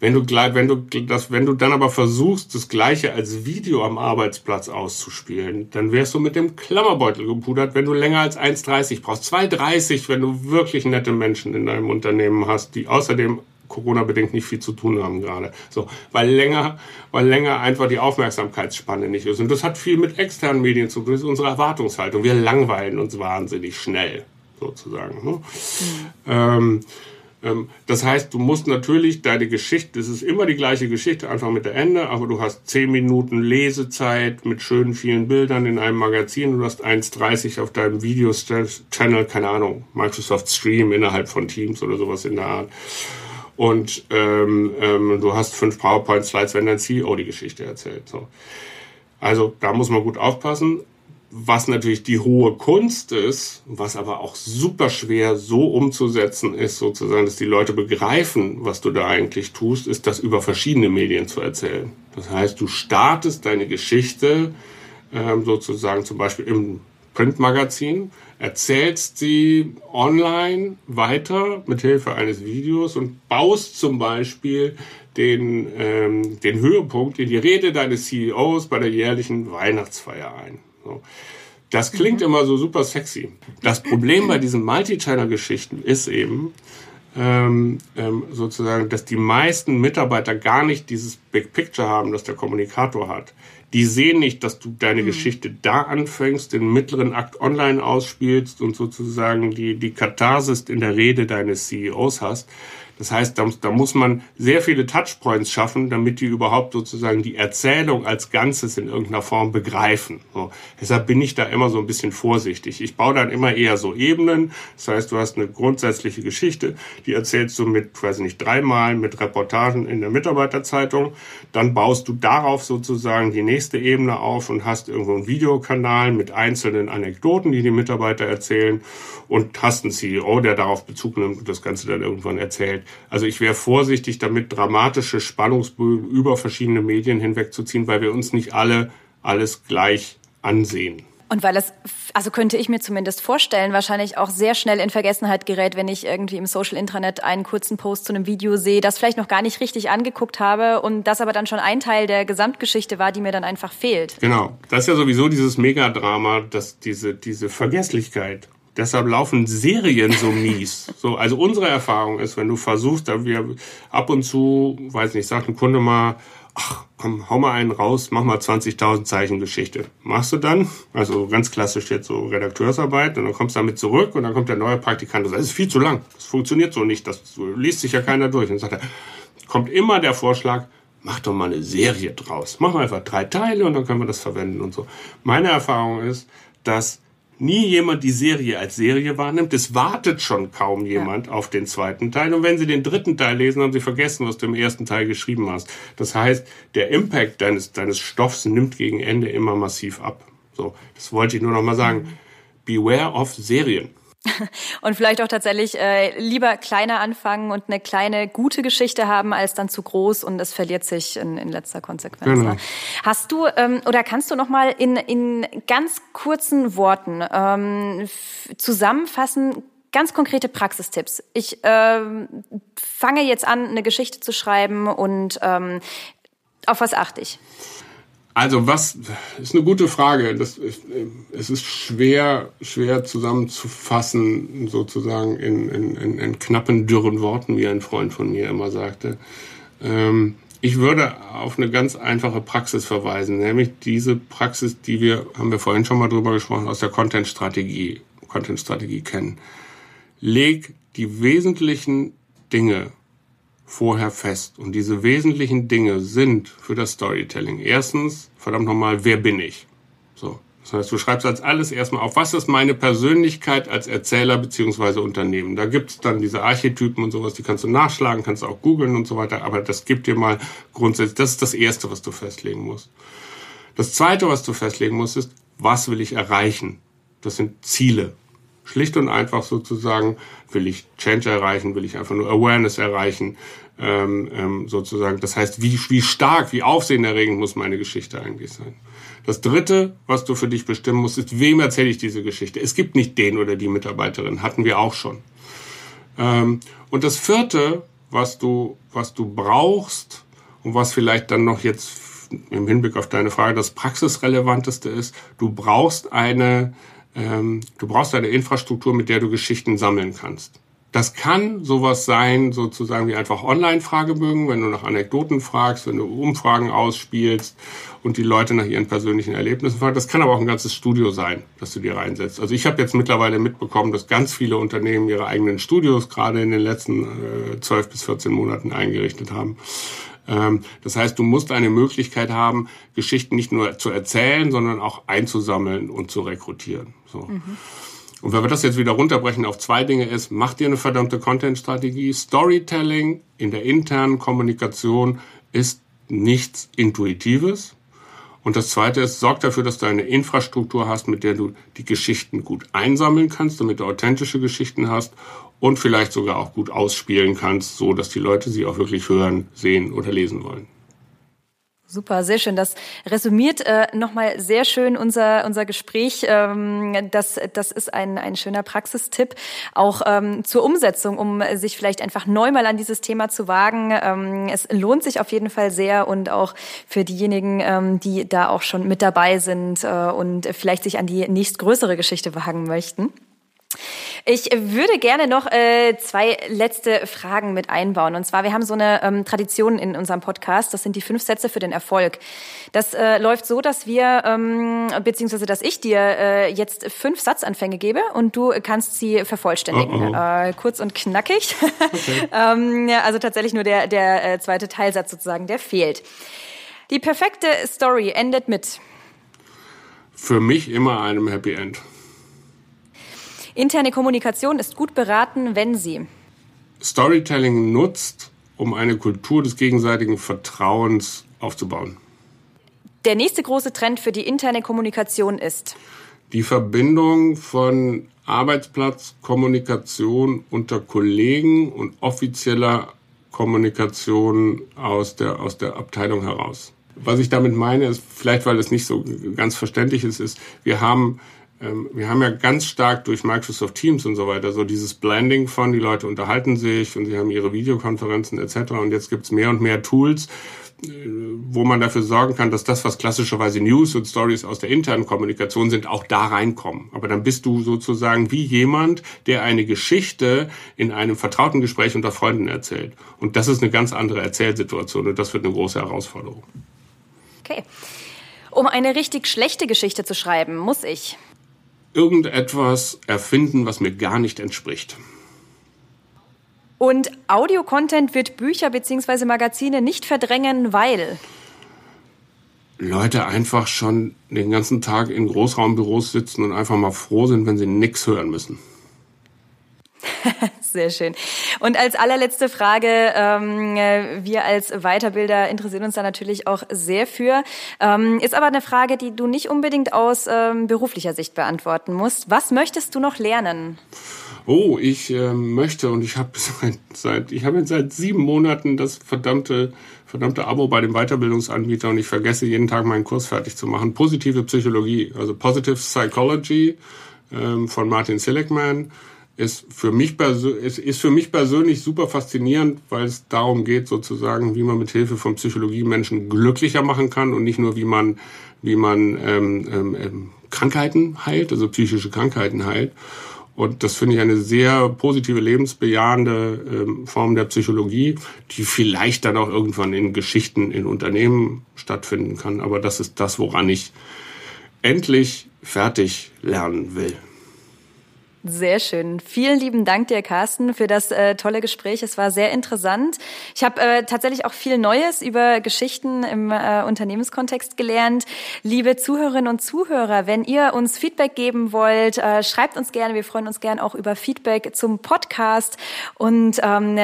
Wenn du, wenn du das, wenn du dann aber versuchst, das Gleiche als Video am Arbeitsplatz auszuspielen, dann wärst du mit dem Klammerbeutel gepudert, wenn du länger als 1,30 brauchst. 2,30, wenn du wirklich nette Menschen in deinem Unternehmen hast, die außerdem Corona-bedingt nicht viel zu tun haben gerade. So, weil länger, weil länger einfach die Aufmerksamkeitsspanne nicht ist. Und das hat viel mit externen Medien zu tun. Das ist unsere Erwartungshaltung. Wir langweilen uns wahnsinnig schnell, sozusagen. Ne? Mhm. Ähm, ähm, das heißt, du musst natürlich deine Geschichte, es ist immer die gleiche Geschichte, einfach mit der Ende, aber du hast zehn Minuten Lesezeit mit schönen vielen Bildern in einem Magazin, du hast 1,30 auf deinem Video-Channel, keine Ahnung, Microsoft Stream innerhalb von Teams oder sowas in der Art und ähm, ähm, du hast fünf PowerPoint-Slides, wenn dein CEO die Geschichte erzählt. So. Also da muss man gut aufpassen. Was natürlich die hohe Kunst ist, was aber auch super schwer so umzusetzen ist, sozusagen, dass die Leute begreifen, was du da eigentlich tust, ist das über verschiedene Medien zu erzählen. Das heißt, du startest deine Geschichte ähm, sozusagen zum Beispiel im Printmagazin, erzählst sie online weiter mit Hilfe eines Videos und baust zum Beispiel den, ähm, den Höhepunkt in die Rede deines CEOs bei der jährlichen Weihnachtsfeier ein. Das klingt mhm. immer so super sexy. Das Problem bei diesen Multi-Channel-Geschichten ist eben, ähm, ähm, sozusagen, dass die meisten Mitarbeiter gar nicht dieses Big Picture haben, das der Kommunikator hat. Die sehen nicht, dass du deine mhm. Geschichte da anfängst, den mittleren Akt online ausspielst und sozusagen die, die Katharsis in der Rede deines CEOs hast, das heißt, da, da, muss man sehr viele Touchpoints schaffen, damit die überhaupt sozusagen die Erzählung als Ganzes in irgendeiner Form begreifen. So. Deshalb bin ich da immer so ein bisschen vorsichtig. Ich baue dann immer eher so Ebenen. Das heißt, du hast eine grundsätzliche Geschichte, die erzählst du mit, weiß nicht, dreimal mit Reportagen in der Mitarbeiterzeitung. Dann baust du darauf sozusagen die nächste Ebene auf und hast irgendwo einen Videokanal mit einzelnen Anekdoten, die die Mitarbeiter erzählen und hast einen CEO, der darauf Bezug nimmt und das Ganze dann irgendwann erzählt. Also ich wäre vorsichtig damit, dramatische Spannungsbögen über verschiedene Medien hinwegzuziehen, weil wir uns nicht alle alles gleich ansehen. Und weil es, also könnte ich mir zumindest vorstellen, wahrscheinlich auch sehr schnell in Vergessenheit gerät, wenn ich irgendwie im Social Intranet einen kurzen Post zu einem Video sehe, das vielleicht noch gar nicht richtig angeguckt habe und das aber dann schon ein Teil der Gesamtgeschichte war, die mir dann einfach fehlt. Genau. Das ist ja sowieso dieses Megadrama, dass diese, diese Vergesslichkeit. Deshalb laufen Serien so mies. So, also unsere Erfahrung ist, wenn du versuchst, da wir ab und zu, weiß nicht, sagt ein Kunde mal, ach, komm, hau mal einen raus, mach mal 20.000 Zeichen Geschichte. Machst du dann, also ganz klassisch jetzt so Redakteursarbeit, und dann kommst du damit zurück und dann kommt der neue Praktikant und sagt, das ist viel zu lang, das funktioniert so nicht, das liest sich ja keiner durch. Und dann sagt er, kommt immer der Vorschlag, mach doch mal eine Serie draus. Mach mal einfach drei Teile und dann können wir das verwenden und so. Meine Erfahrung ist, dass nie jemand die Serie als Serie wahrnimmt. Es wartet schon kaum jemand ja. auf den zweiten Teil. Und wenn Sie den dritten Teil lesen, haben Sie vergessen, was du im ersten Teil geschrieben hast. Das heißt, der Impact deines, deines Stoffs nimmt gegen Ende immer massiv ab. So, das wollte ich nur noch mal sagen. Beware of Serien. Und vielleicht auch tatsächlich äh, lieber kleiner anfangen und eine kleine gute Geschichte haben, als dann zu groß und es verliert sich in, in letzter Konsequenz. Genau. Ne? Hast du ähm, oder kannst du noch mal in, in ganz kurzen Worten ähm, zusammenfassen, ganz konkrete Praxistipps. Ich ähm, fange jetzt an, eine Geschichte zu schreiben und ähm, auf was achte ich? Also was ist eine gute Frage. Das, es ist schwer, schwer zusammenzufassen, sozusagen in, in, in, knappen, dürren Worten, wie ein Freund von mir immer sagte. Ähm, ich würde auf eine ganz einfache Praxis verweisen, nämlich diese Praxis, die wir, haben wir vorhin schon mal drüber gesprochen, aus der Content-Strategie, Content-Strategie kennen. Leg die wesentlichen Dinge vorher fest. Und diese wesentlichen Dinge sind für das Storytelling. Erstens, verdammt nochmal, wer bin ich? So. Das heißt, du schreibst als alles erstmal auf, was ist meine Persönlichkeit als Erzähler beziehungsweise Unternehmen. Da gibt's dann diese Archetypen und sowas, die kannst du nachschlagen, kannst du auch googeln und so weiter, aber das gibt dir mal grundsätzlich, das ist das Erste, was du festlegen musst. Das Zweite, was du festlegen musst, ist, was will ich erreichen? Das sind Ziele. Schlicht und einfach sozusagen, will ich Change erreichen, will ich einfach nur Awareness erreichen, ähm, ähm, sozusagen. Das heißt, wie, wie stark, wie aufsehenerregend muss meine Geschichte eigentlich sein. Das Dritte, was du für dich bestimmen musst, ist, wem erzähle ich diese Geschichte? Es gibt nicht den oder die Mitarbeiterin, hatten wir auch schon. Ähm, und das Vierte, was du, was du brauchst und was vielleicht dann noch jetzt im Hinblick auf deine Frage das praxisrelevanteste ist, du brauchst eine, ähm, du brauchst eine Infrastruktur, mit der du Geschichten sammeln kannst. Das kann sowas sein, sozusagen wie einfach Online-Fragebögen, wenn du nach Anekdoten fragst, wenn du Umfragen ausspielst und die Leute nach ihren persönlichen Erlebnissen fragst. Das kann aber auch ein ganzes Studio sein, das du dir reinsetzt. Also ich habe jetzt mittlerweile mitbekommen, dass ganz viele Unternehmen ihre eigenen Studios gerade in den letzten äh, 12 bis 14 Monaten eingerichtet haben. Ähm, das heißt, du musst eine Möglichkeit haben, Geschichten nicht nur zu erzählen, sondern auch einzusammeln und zu rekrutieren. So. Mhm. Und wenn wir das jetzt wieder runterbrechen auf zwei Dinge ist, mach dir eine verdammte Content-Strategie. Storytelling in der internen Kommunikation ist nichts Intuitives. Und das zweite ist, sorg dafür, dass du eine Infrastruktur hast, mit der du die Geschichten gut einsammeln kannst, damit du authentische Geschichten hast und vielleicht sogar auch gut ausspielen kannst, so dass die Leute sie auch wirklich hören, sehen oder lesen wollen. Super, sehr schön. Das resümiert äh, nochmal sehr schön unser, unser Gespräch. Ähm, das, das ist ein, ein schöner Praxistipp, auch ähm, zur Umsetzung, um sich vielleicht einfach neu mal an dieses Thema zu wagen. Ähm, es lohnt sich auf jeden Fall sehr und auch für diejenigen, ähm, die da auch schon mit dabei sind äh, und vielleicht sich an die nächstgrößere Geschichte wagen möchten. Ich würde gerne noch äh, zwei letzte Fragen mit einbauen. Und zwar, wir haben so eine ähm, Tradition in unserem Podcast. Das sind die fünf Sätze für den Erfolg. Das äh, läuft so, dass wir, ähm, beziehungsweise dass ich dir äh, jetzt fünf Satzanfänge gebe und du kannst sie vervollständigen. Oh, oh. Äh, kurz und knackig. Okay. ähm, ja, also tatsächlich nur der, der äh, zweite Teilsatz sozusagen, der fehlt. Die perfekte Story endet mit. Für mich immer einem Happy End. Interne Kommunikation ist gut beraten, wenn sie Storytelling nutzt, um eine Kultur des gegenseitigen Vertrauens aufzubauen. Der nächste große Trend für die interne Kommunikation ist die Verbindung von Arbeitsplatzkommunikation unter Kollegen und offizieller Kommunikation aus der, aus der Abteilung heraus. Was ich damit meine, ist vielleicht, weil es nicht so ganz verständlich ist, ist, wir haben ähm, wir haben ja ganz stark durch Microsoft Teams und so weiter so dieses Blending von, die Leute unterhalten sich und sie haben ihre Videokonferenzen etc. Und jetzt gibt's mehr und mehr Tools, äh, wo man dafür sorgen kann, dass das, was klassischerweise News und Stories aus der internen Kommunikation sind, auch da reinkommen. Aber dann bist du sozusagen wie jemand, der eine Geschichte in einem vertrauten Gespräch unter Freunden erzählt. Und das ist eine ganz andere Erzählsituation und das wird eine große Herausforderung. Okay. Um eine richtig schlechte Geschichte zu schreiben, muss ich irgendetwas erfinden, was mir gar nicht entspricht. Und Audio-Content wird Bücher bzw. Magazine nicht verdrängen, weil Leute einfach schon den ganzen Tag in Großraumbüros sitzen und einfach mal froh sind, wenn sie nichts hören müssen. Sehr schön. Und als allerletzte Frage, ähm, wir als Weiterbilder interessieren uns da natürlich auch sehr für. Ähm, ist aber eine Frage, die du nicht unbedingt aus ähm, beruflicher Sicht beantworten musst. Was möchtest du noch lernen? Oh, ich äh, möchte und ich habe seit, seit ich seit sieben Monaten das verdammte verdammte Abo bei dem Weiterbildungsanbieter und ich vergesse jeden Tag meinen Kurs fertig zu machen. Positive Psychologie, also Positive Psychology ähm, von Martin Seligman ist für mich ist, ist für mich persönlich super faszinierend, weil es darum geht, sozusagen, wie man mit Hilfe von Psychologie Menschen glücklicher machen kann und nicht nur wie man wie man ähm, ähm, ähm Krankheiten heilt, also psychische Krankheiten heilt. Und das finde ich eine sehr positive, lebensbejahende ähm, Form der Psychologie, die vielleicht dann auch irgendwann in Geschichten in Unternehmen stattfinden kann. Aber das ist das, woran ich endlich fertig lernen will. Sehr schön. Vielen lieben Dank dir, Carsten, für das äh, tolle Gespräch. Es war sehr interessant. Ich habe äh, tatsächlich auch viel Neues über Geschichten im äh, Unternehmenskontext gelernt. Liebe Zuhörerinnen und Zuhörer, wenn ihr uns Feedback geben wollt, äh, schreibt uns gerne. Wir freuen uns gerne auch über Feedback zum Podcast. Und ähm,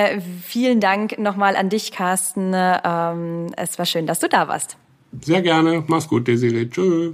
vielen Dank nochmal an dich, Carsten. Ähm, es war schön, dass du da warst. Sehr gerne. Mach's gut, Desiree. Tschüss.